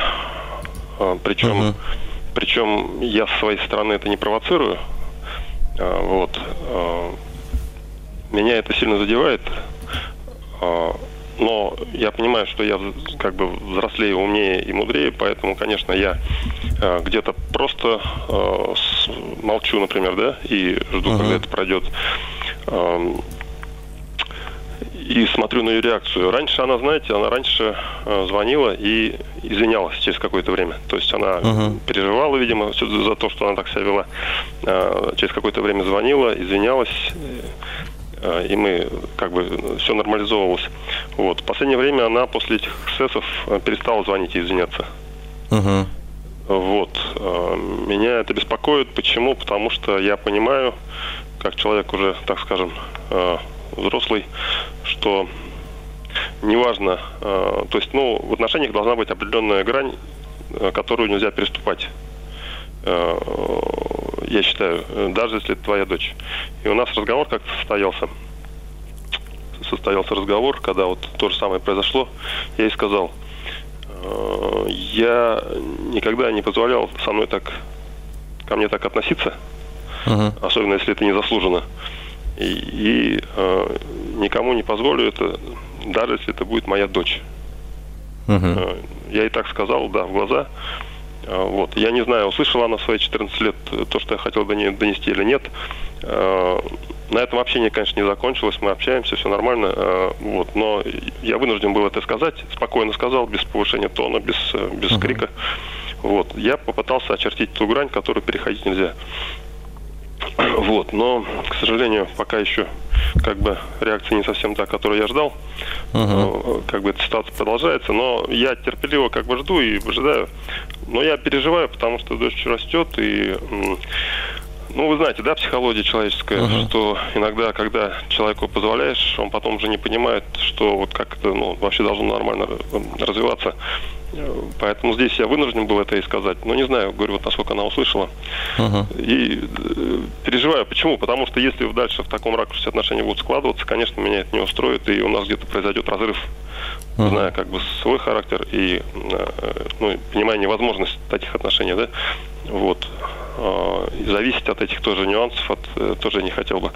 Причем uh-huh. Причем я с своей стороны это не провоцирую. А, вот. Меня это сильно задевает. Но я понимаю, что я как бы взрослее, умнее и мудрее, поэтому, конечно, я где-то просто молчу, например, да, и жду, uh-huh. когда это пройдет и смотрю на ее реакцию. Раньше она, знаете, она раньше э, звонила и извинялась через какое-то время. То есть она uh-huh. переживала, видимо, за то, что она так себя вела. Э, через какое-то время звонила, извинялась, э, и мы как бы все нормализовывалось. Вот. В последнее время она после этих эксцессов перестала звонить и извиняться. Uh-huh. Вот. Меня это беспокоит. Почему? Потому что я понимаю, как человек уже, так скажем, взрослый, что неважно, э, то есть, ну, в отношениях должна быть определенная грань, э, которую нельзя переступать. Э, я считаю, даже если это твоя дочь. И у нас разговор как-то состоялся. Состоялся разговор, когда вот то же самое произошло. Я ей сказал, я никогда не позволял со мной так, ко мне так относиться, uh-huh. особенно если это не заслужено. И, и э, никому не позволю это, даже если это будет моя дочь. Uh-huh. Я и так сказал, да, в глаза. Э, вот. Я не знаю, услышала она в свои 14 лет то, что я хотел до нее донести или нет. Э, на этом общение, конечно, не закончилось, мы общаемся, все нормально. Вот. Но я вынужден был это сказать, спокойно сказал, без повышения тона, без, без uh-huh. крика. Вот. Я попытался очертить ту грань, которую переходить нельзя. [clears throat] Вот, но, к сожалению, пока еще как бы реакция не совсем та, которую я ждал. Uh-huh. Как бы эта ситуация продолжается, но я терпеливо как бы жду и ожидаю. Но я переживаю, потому что дочь растет и ну, вы знаете, да, психология человеческая, uh-huh. что иногда, когда человеку позволяешь, он потом уже не понимает, что вот как это, ну, вообще должно нормально развиваться. Поэтому здесь я вынужден был это и сказать. Но не знаю, говорю, вот насколько она услышала. Uh-huh. И э, переживаю. Почему? Потому что если дальше в таком ракурсе отношения будут складываться, конечно, меня это не устроит, и у нас где-то произойдет разрыв, uh-huh. зная как бы свой характер и э, ну, понимая невозможность таких отношений, да, вот. А, зависеть от этих тоже нюансов от, э, тоже не хотел бы.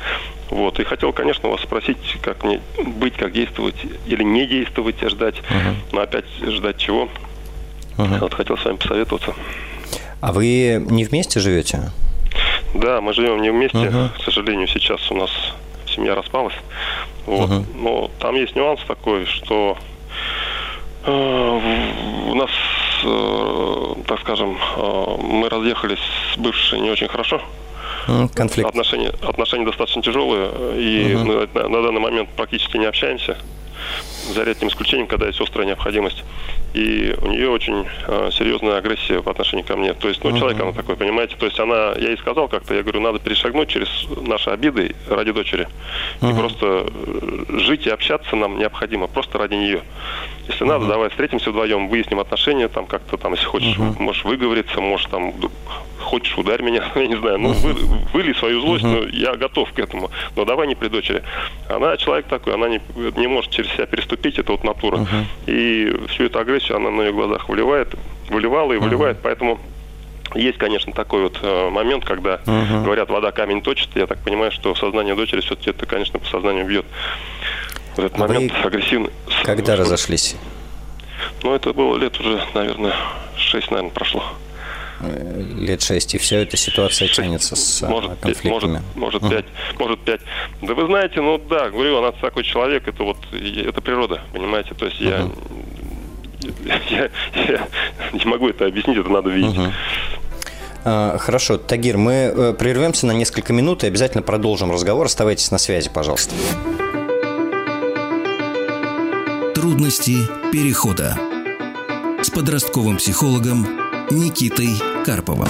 Вот. И хотел, конечно, вас спросить, как мне быть, как действовать или не действовать, а ждать. Uh-huh. Но опять ждать чего? Uh-huh. Вот хотел с вами посоветоваться. А вы не вместе живете? Да, мы живем не вместе. Uh-huh. К сожалению, сейчас у нас семья распалась. Вот. Uh-huh. Но там есть нюанс такой, что э, у нас так скажем, э, мы разъехались с бывшей не очень хорошо. Конфликт. Отношения, отношения достаточно тяжелые, и угу. на, на данный момент практически не общаемся за редким исключением, когда есть острая необходимость. И у нее очень э, серьезная агрессия по отношению ко мне. То есть, ну, uh-huh. человек она такой, понимаете? То есть она, я ей сказал как-то, я говорю, надо перешагнуть через наши обиды ради дочери. Uh-huh. И просто э, жить и общаться нам необходимо, просто ради нее. Если uh-huh. надо, давай встретимся вдвоем, выясним отношения, там как-то там, если хочешь, uh-huh. можешь выговориться, можешь там хочешь, ударь меня, [laughs] я не знаю, ну, вы, выли свою злость, ну, я готов к этому, но давай не при дочери. Она человек такой, она не, не может через себя переступить, это вот натура. Uh-huh. И всю эту агрессию она на ее глазах выливает, выливала и выливает, uh-huh. поэтому есть, конечно, такой вот э, момент, когда uh-huh. говорят, вода камень точит. Я так понимаю, что сознание дочери все-таки это, конечно, по сознанию бьет. В этот а момент агрессивный. Когда разошлись? Ну, это было лет уже, наверное, шесть, наверное, прошло лет шесть, и все эта ситуация тянется с может, конфликтами. Может, может пять, может пять. Да вы знаете, ну да, говорю, она такой человек, это вот, это природа, понимаете, то есть я, [laughs] я, я не могу это объяснить, это надо видеть. А, хорошо, Тагир, мы э, прервемся на несколько минут и обязательно продолжим разговор. Оставайтесь на связи, пожалуйста. Трудности перехода с подростковым психологом Никитой Карповым.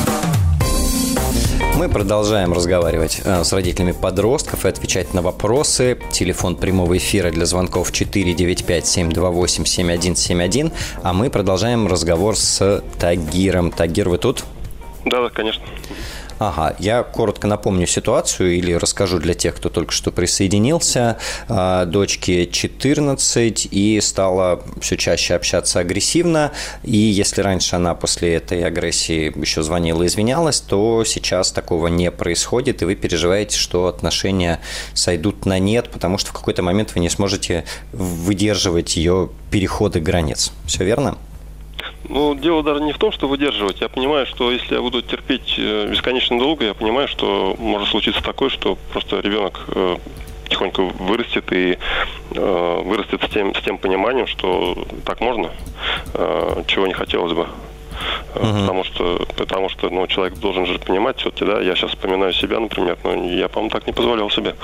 Мы продолжаем разговаривать э, с родителями подростков и отвечать на вопросы. Телефон прямого эфира для звонков 495-728-7171. А мы продолжаем разговор с Тагиром. Тагир, вы тут? Да, да, конечно. Ага, я коротко напомню ситуацию или расскажу для тех, кто только что присоединился. А, дочке 14 и стала все чаще общаться агрессивно. И если раньше она после этой агрессии еще звонила и извинялась, то сейчас такого не происходит, и вы переживаете, что отношения сойдут на нет, потому что в какой-то момент вы не сможете выдерживать ее переходы границ. Все верно? Ну, дело даже не в том, что выдерживать. Я понимаю, что если я буду терпеть э, бесконечно долго, я понимаю, что может случиться такое, что просто ребенок э, потихоньку вырастет и э, вырастет с тем, с тем пониманием, что так можно, э, чего не хотелось бы. Uh-huh. Потому что, потому что ну, человек должен же понимать все-таки, да, я сейчас вспоминаю себя, например, но я, по-моему, так не позволял себе.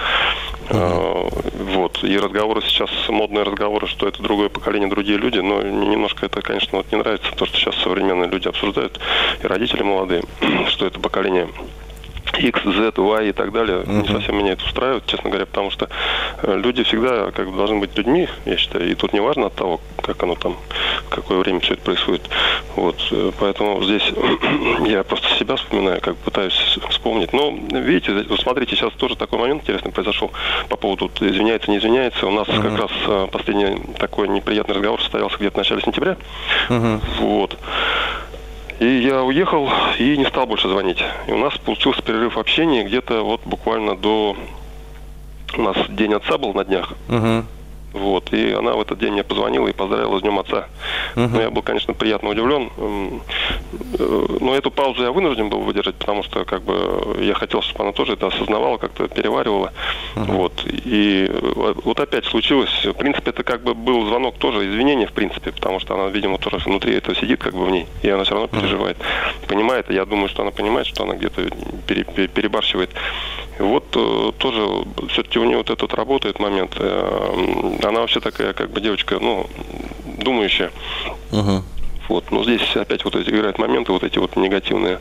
Uh-huh. Вот. И разговоры сейчас, модные разговоры, что это другое поколение, другие люди, но немножко это, конечно, вот не нравится, то, что сейчас современные люди обсуждают, и родители молодые, [clears throat] что это поколение X, Z, Y и так далее, uh-huh. не совсем меня это устраивает, честно говоря, потому что э, люди всегда как бы должны быть людьми, я считаю, и тут не важно от того, как оно там, в какое время все это происходит. Вот, э, поэтому здесь [clears throat] я просто себя вспоминаю, как пытаюсь вспомнить. Но, видите, вот смотрите, сейчас тоже такой момент интересный произошел по поводу извиняется, не извиняется. У нас uh-huh. как раз э, последний такой неприятный разговор состоялся где-то в начале сентября. Uh-huh. Вот. И я уехал и не стал больше звонить. И у нас получился перерыв общения где-то вот буквально до... У нас День отца был на днях. Угу. Вот, и она в этот день мне позвонила и поздравила с Днем Отца. Uh-huh. Ну, я был, конечно, приятно удивлен. Э, но эту паузу я вынужден был выдержать, потому что как бы я хотел, чтобы она тоже это осознавала, как-то переваривала. Uh-huh. Вот. И вот опять случилось. В принципе, это как бы был звонок тоже извинения, в принципе, потому что она, видимо, тоже внутри этого сидит как бы в ней, и она все равно переживает. Uh-huh. Понимает, и я думаю, что она понимает, что она где-то перебарщивает. Вот э, тоже все-таки у нее вот этот работает момент. Э, она вообще такая, как бы девочка, ну, думающая. Uh-huh. Вот. Но здесь опять вот эти играют моменты, вот эти вот негативные,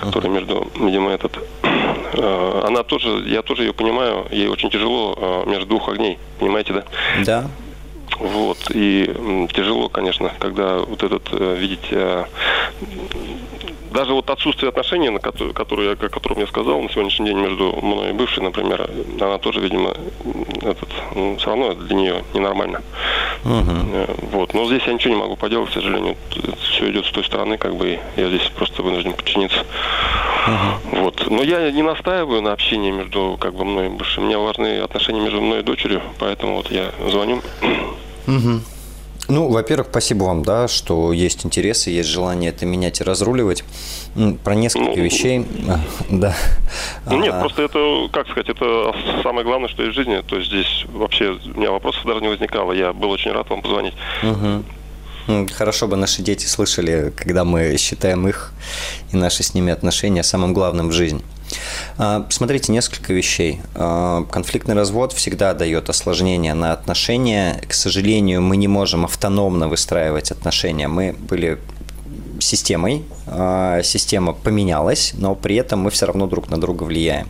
которые между, видимо, этот... Э, она тоже, я тоже ее понимаю, ей очень тяжело между двух огней, понимаете, да? Да. Вот. И тяжело, конечно, когда вот этот, видите, даже вот отсутствие отношений, на которые, которые, о котором я сказал, на сегодняшний день между мной и бывшей, например, она тоже, видимо, этот, ну, все равно для нее ненормально. Uh-huh. Вот. Но здесь я ничего не могу поделать, к сожалению. Это все идет с той стороны, как бы я здесь просто вынужден подчиниться. Uh-huh. Вот. Но я не настаиваю на общении между как бы мной и бывшей. Мне важны отношения между мной и дочерью, поэтому вот я звоню. Uh-huh. Ну, во-первых, спасибо вам, да, что есть интересы, есть желание это менять и разруливать. Про несколько ну, вещей, да. Ну, нет, а... просто это, как сказать, это самое главное, что есть в жизни. То есть здесь вообще у меня вопросов даже не возникало. Я был очень рад вам позвонить. Угу. Хорошо бы наши дети слышали, когда мы считаем их и наши с ними отношения самым главным в жизни. А, смотрите, несколько вещей. А, конфликтный развод всегда дает осложнение на отношения. К сожалению, мы не можем автономно выстраивать отношения. Мы были системой, а, система поменялась, но при этом мы все равно друг на друга влияем.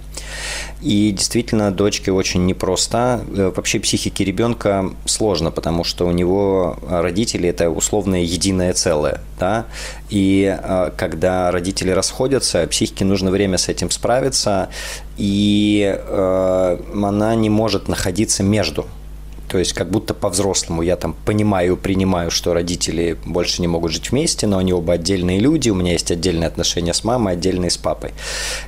И действительно, дочке очень непросто. Э, вообще психике ребенка сложно, потому что у него родители – это условное единое целое. Да? И э, когда родители расходятся, психике нужно время с этим справиться, и э, она не может находиться между то есть как будто по-взрослому я там понимаю, принимаю, что родители больше не могут жить вместе, но они оба отдельные люди, у меня есть отдельные отношения с мамой, отдельные с папой.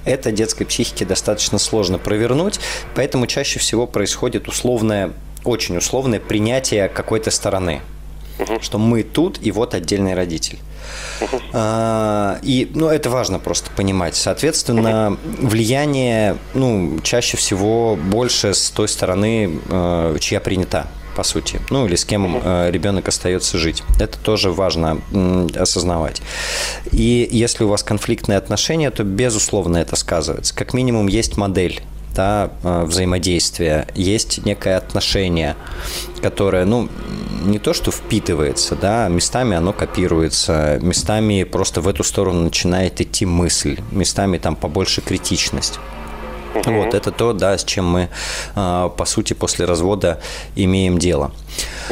Это детской психике достаточно сложно провернуть, поэтому чаще всего происходит условное, очень условное принятие какой-то стороны. Что мы тут, и вот отдельный родитель. А, и, ну, это важно просто понимать. Соответственно, влияние, ну, чаще всего больше с той стороны, э, чья принята по сути, ну или с кем э, ребенок остается жить. Это тоже важно осознавать. И если у вас конфликтные отношения, то безусловно это сказывается. Как минимум есть модель да, э, взаимодействия, есть некое отношение, которое, ну, не то, что впитывается, да, местами оно копируется, местами просто в эту сторону начинает идти мысль, местами там побольше критичность. Вот, это то, да, с чем мы, а, по сути, после развода имеем дело.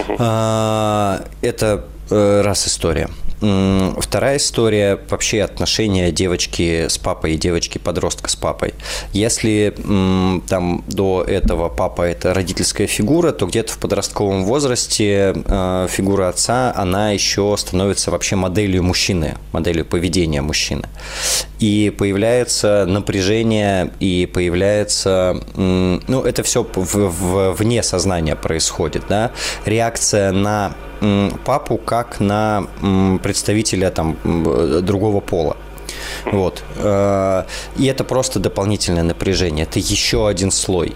Это э, раз история. Вторая история – вообще отношения девочки с папой и девочки-подростка с папой. Если там до этого папа – это родительская фигура, то где-то в подростковом возрасте э, фигура отца, она еще становится вообще моделью мужчины, моделью поведения мужчины. И появляется напряжение, и появляется, ну, это все в, в, вне сознания происходит, да, реакция на папу как на представителя там другого пола. Вот. Э, и это просто дополнительное напряжение. Это еще один слой.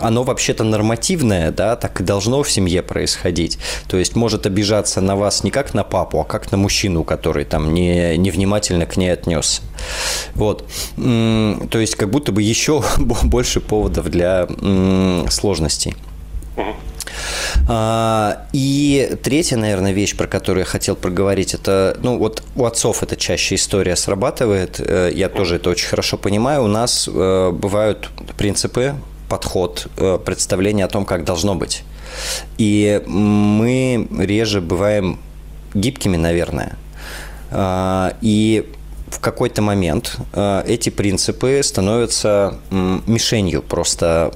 Оно вообще-то нормативное, да, так и должно в семье происходить. То есть может обижаться на вас не как на папу, а как на мужчину, который там не, невнимательно к ней отнесся. Вот. То есть как будто бы еще [laughs] больше поводов для сложностей. А, и третья, наверное, вещь, про которую я хотел проговорить, это, ну, вот у отцов это чаще история срабатывает, э, я тоже это очень хорошо понимаю. У нас э, бывают принципы, подход, э, представление о том, как должно быть. И мы реже бываем гибкими, наверное. А, и в какой-то момент э, эти принципы становятся мишенью, просто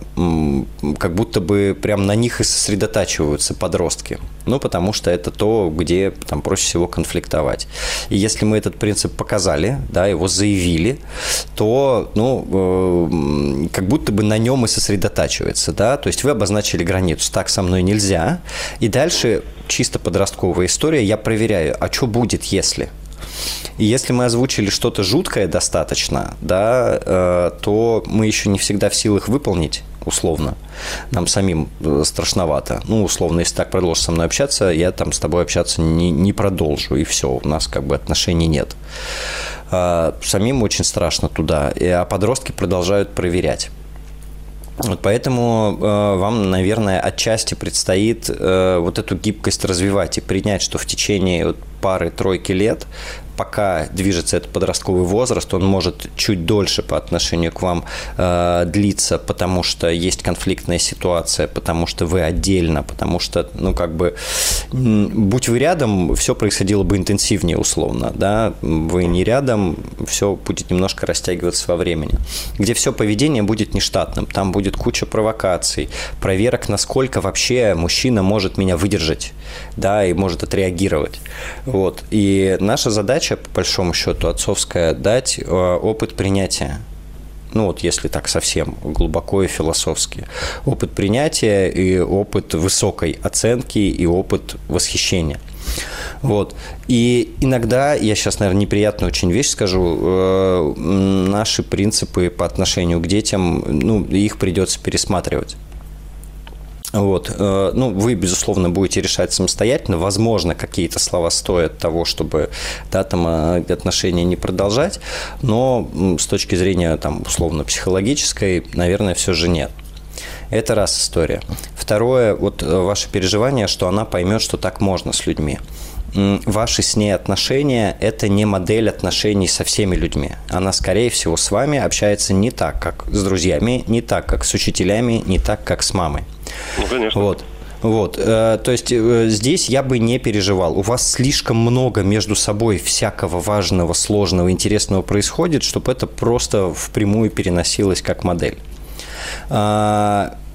как будто бы прям на них и сосредотачиваются подростки. Ну, потому что это то, где там проще всего конфликтовать. И если мы этот принцип показали, да, его заявили, то, ну, э, как будто бы на нем и сосредотачивается, да, то есть вы обозначили границу, так со мной нельзя, и дальше чисто подростковая история, я проверяю, а что будет, если – и если мы озвучили что-то жуткое достаточно, да, э, то мы еще не всегда в силах выполнить условно. Нам самим э, страшновато. Ну, условно, если так продолжишь со мной общаться, я там с тобой общаться не, не продолжу, и все, у нас как бы отношений нет. А, самим очень страшно туда, а подростки продолжают проверять. Вот поэтому э, вам, наверное, отчасти предстоит э, вот эту гибкость развивать и принять, что в течение вот, пары-тройки лет пока движется этот подростковый возраст, он может чуть дольше по отношению к вам э, длиться, потому что есть конфликтная ситуация, потому что вы отдельно, потому что, ну, как бы, будь вы рядом, все происходило бы интенсивнее, условно, да, вы не рядом, все будет немножко растягиваться во времени, где все поведение будет нештатным, там будет куча провокаций, проверок, насколько вообще мужчина может меня выдержать, да, и может отреагировать, вот, и наша задача задача, по большому счету, отцовская, дать э, опыт принятия. Ну вот если так совсем глубоко и философски. Опыт принятия и опыт высокой оценки и опыт восхищения. Вот. И иногда, я сейчас, наверное, неприятную очень вещь скажу, э, наши принципы по отношению к детям, ну, их придется пересматривать. Вот. Э, ну, вы, безусловно, будете решать самостоятельно. Возможно, какие-то слова стоят того, чтобы да, там, э, отношения не продолжать, но с точки зрения, там, условно, психологической, наверное, все же нет. Это раз история. Второе, вот э, ваше переживание, что она поймет, что так можно с людьми ваши с ней отношения – это не модель отношений со всеми людьми. Она, скорее всего, с вами общается не так, как с друзьями, не так, как с учителями, не так, как с мамой. Ну, конечно. Вот. Вот, э, то есть э, здесь я бы не переживал. У вас слишком много между собой всякого важного, сложного, интересного происходит, чтобы это просто впрямую переносилось как модель.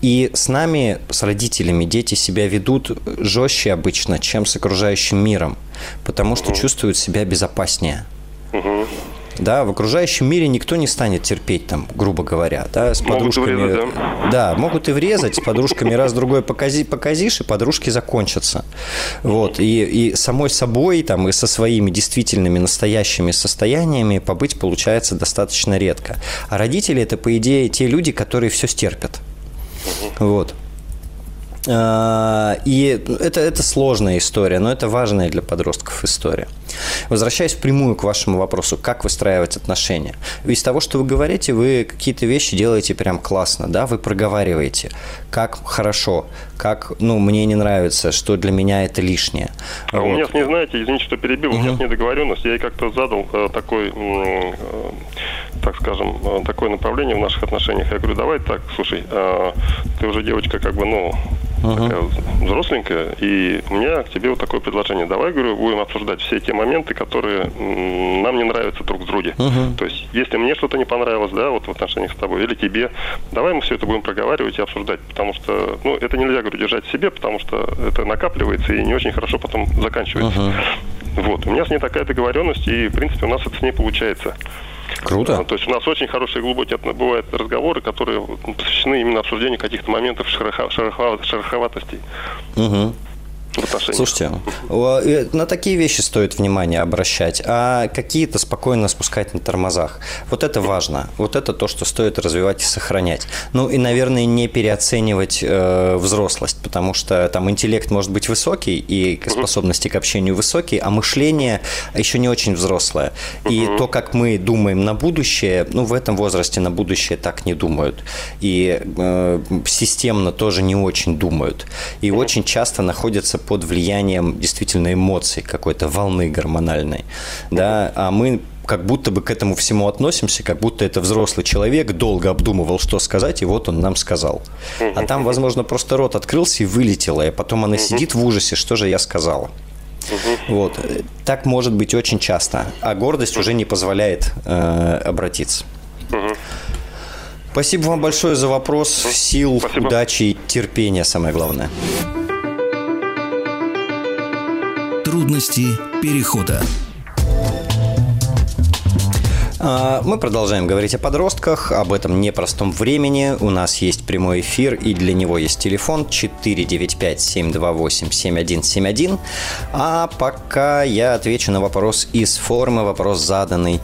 И с нами, с родителями, дети себя ведут жестче обычно, чем с окружающим миром, потому что чувствуют себя безопаснее. Да, в окружающем мире никто не станет терпеть там, грубо говоря, да, с могут подружками. Врезать, да. да, могут и врезать, с подружками раз-другой покази, показишь, и подружки закончатся. Вот, и, и самой собой там, и со своими действительными настоящими состояниями побыть получается достаточно редко. А родители – это, по идее, те люди, которые все стерпят. Вот. А, и это, это сложная история, но это важная для подростков история. Возвращаясь впрямую к вашему вопросу, как выстраивать отношения. Из того, что вы говорите, вы какие-то вещи делаете прям классно, да, вы проговариваете, как хорошо, как, ну, мне не нравится, что для меня это лишнее. А вот. у меня, не знаете, извините, что перебил, угу. у меня недоговоренность, я как-то задал э, такой, э, так скажем, э, такое направление в наших отношениях. Я говорю, давай так, слушай, э, ты уже девочка как бы, ну, uh-huh. такая взросленькая, и у меня к тебе вот такое предложение. Давай, говорю, будем обсуждать все те моменты, которые нам не нравятся друг в друге. Uh-huh. То есть, если мне что-то не понравилось, да, вот в отношениях с тобой, или тебе, давай мы все это будем проговаривать и обсуждать, потому что, ну, это нельзя, говорю, держать в себе, потому что это накапливается и не очень хорошо потом заканчивается. Uh-huh. Вот, у меня с ней такая договоренность, и, в принципе, у нас это с ней получается. Круто. То есть у нас очень хорошие глубокие бывают разговоры, которые посвящены именно обсуждению каких-то моментов шероховатостей. Угу отношениях. Слушайте, на такие вещи стоит внимание обращать, а какие-то спокойно спускать на тормозах. Вот это важно. Вот это то, что стоит развивать и сохранять. Ну и, наверное, не переоценивать э, взрослость, потому что там интеллект может быть высокий и способности к общению высокие, а мышление еще не очень взрослое. И то, как мы думаем на будущее, ну в этом возрасте на будущее так не думают. И э, системно тоже не очень думают. И очень часто находятся под влиянием действительно эмоций, какой-то волны гормональной. Да? А мы как будто бы к этому всему относимся, как будто это взрослый человек долго обдумывал, что сказать, и вот он нам сказал. А там, возможно, просто рот открылся и вылетело, и потом она сидит в ужасе, что же я сказала. Вот. Так может быть очень часто, а гордость уже не позволяет э, обратиться. Спасибо вам большое за вопрос. Сил, Спасибо. удачи и терпения, самое главное. Трудности перехода. А, мы продолжаем говорить о подростках, об этом непростом времени. У нас есть прямой эфир, и для него есть телефон 495-728-7171. А пока я отвечу на вопрос из формы, вопрос заданный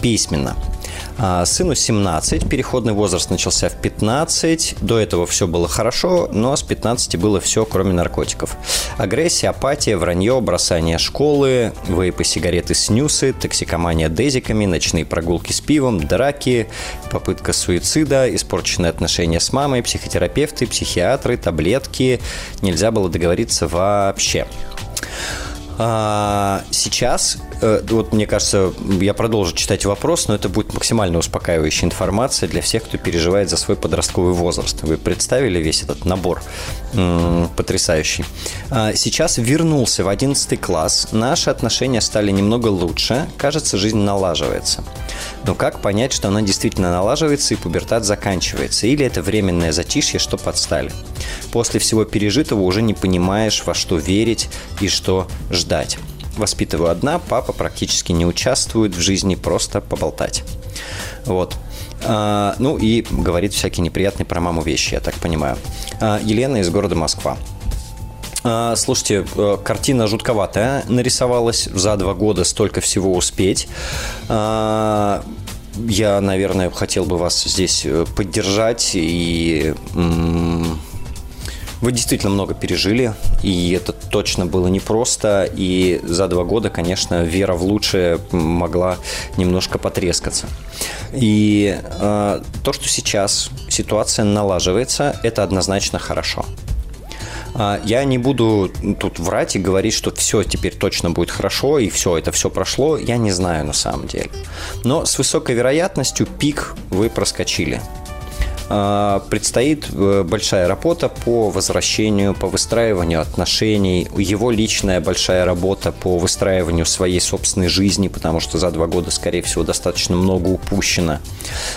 письменно. А, сыну 17, переходный возраст начался в 15. До этого все было хорошо, но с 15 было все, кроме наркотиков. Агрессия, апатия, вранье, бросание школы, вейпы, сигареты, снюсы, токсикомания дезиками, ночные прогулки с пивом, драки, попытка суицида, испорченные отношения с мамой, психотерапевты, психиатры, таблетки. Нельзя было договориться вообще. А, сейчас, вот мне кажется, я продолжу читать вопрос, но это будет максимально успокаивающая информация для всех, кто переживает за свой подростковый возраст. Вы представили весь этот набор потрясающий. А, сейчас вернулся в 11 класс, наши отношения стали немного лучше, кажется, жизнь налаживается. Но как понять, что она действительно налаживается и пубертат заканчивается? Или это временное затишье, что подстали? После всего пережитого уже не понимаешь, во что верить и что ждать. Воспитываю одна, папа практически не участвует в жизни, просто поболтать. Вот. А, ну и говорит всякие неприятные про маму вещи, я так понимаю. А, Елена из города Москва. А, слушайте, э, картина жутковатая нарисовалась за два года столько всего успеть. Я, наверное, хотел бы вас здесь э, поддержать и вы действительно много пережили, и это точно было непросто, и за два года, конечно, вера в лучшее могла немножко потрескаться. И э, то, что сейчас ситуация налаживается, это однозначно хорошо. А, я не буду тут врать и говорить, что все теперь точно будет хорошо и все, это все прошло. Я не знаю на самом деле. Но с высокой вероятностью пик вы проскочили. А, предстоит э, большая работа по возвращению, по выстраиванию отношений, его личная большая работа по выстраиванию своей собственной жизни, потому что за два года, скорее всего, достаточно много упущено.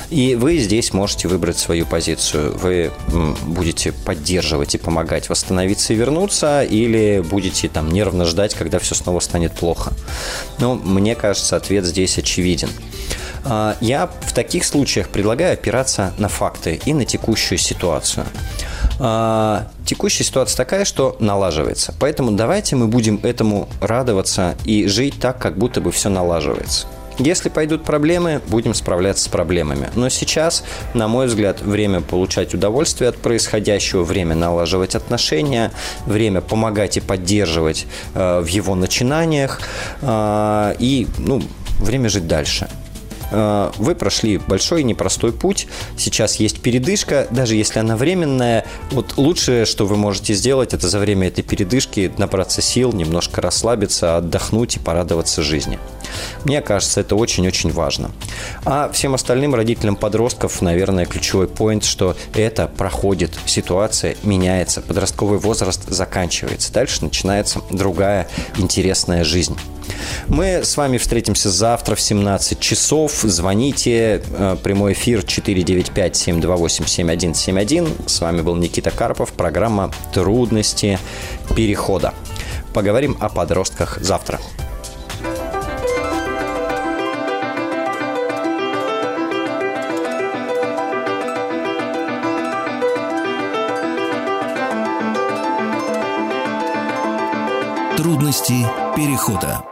И вы здесь можете выбрать свою позицию. Вы будете поддерживать и помогать восстановиться и вернуться, или будете там нервно ждать, когда все снова станет плохо. Но мне кажется, ответ здесь очевиден. А, я в таких случаях предлагаю опираться на факты и на текущую ситуацию. А, текущая ситуация такая, что налаживается. Поэтому давайте мы будем этому радоваться и жить так, как будто бы все налаживается. Если пойдут проблемы, будем справляться с проблемами. Но сейчас, на мой взгляд, время получать удовольствие от происходящего, время налаживать отношения, время помогать и поддерживать э, в его начинаниях э, и, ну, время жить дальше. Э, вы прошли большой непростой путь. Сейчас есть передышка, даже если она временная. Вот лучшее, что вы можете сделать, это за время этой передышки набраться сил, немножко расслабиться, отдохнуть и порадоваться жизни. Мне кажется, это очень-очень важно. А всем остальным родителям подростков, наверное, ключевой поинт, что это проходит, ситуация меняется, подростковый возраст заканчивается. Дальше начинается другая интересная жизнь. Мы с вами встретимся завтра в 17 часов. Звоните. Э, прямой эфир 495-728-7171. С вами был Никита Карпов. Программа «Трудности перехода». Поговорим о подростках завтра. Трудности перехода.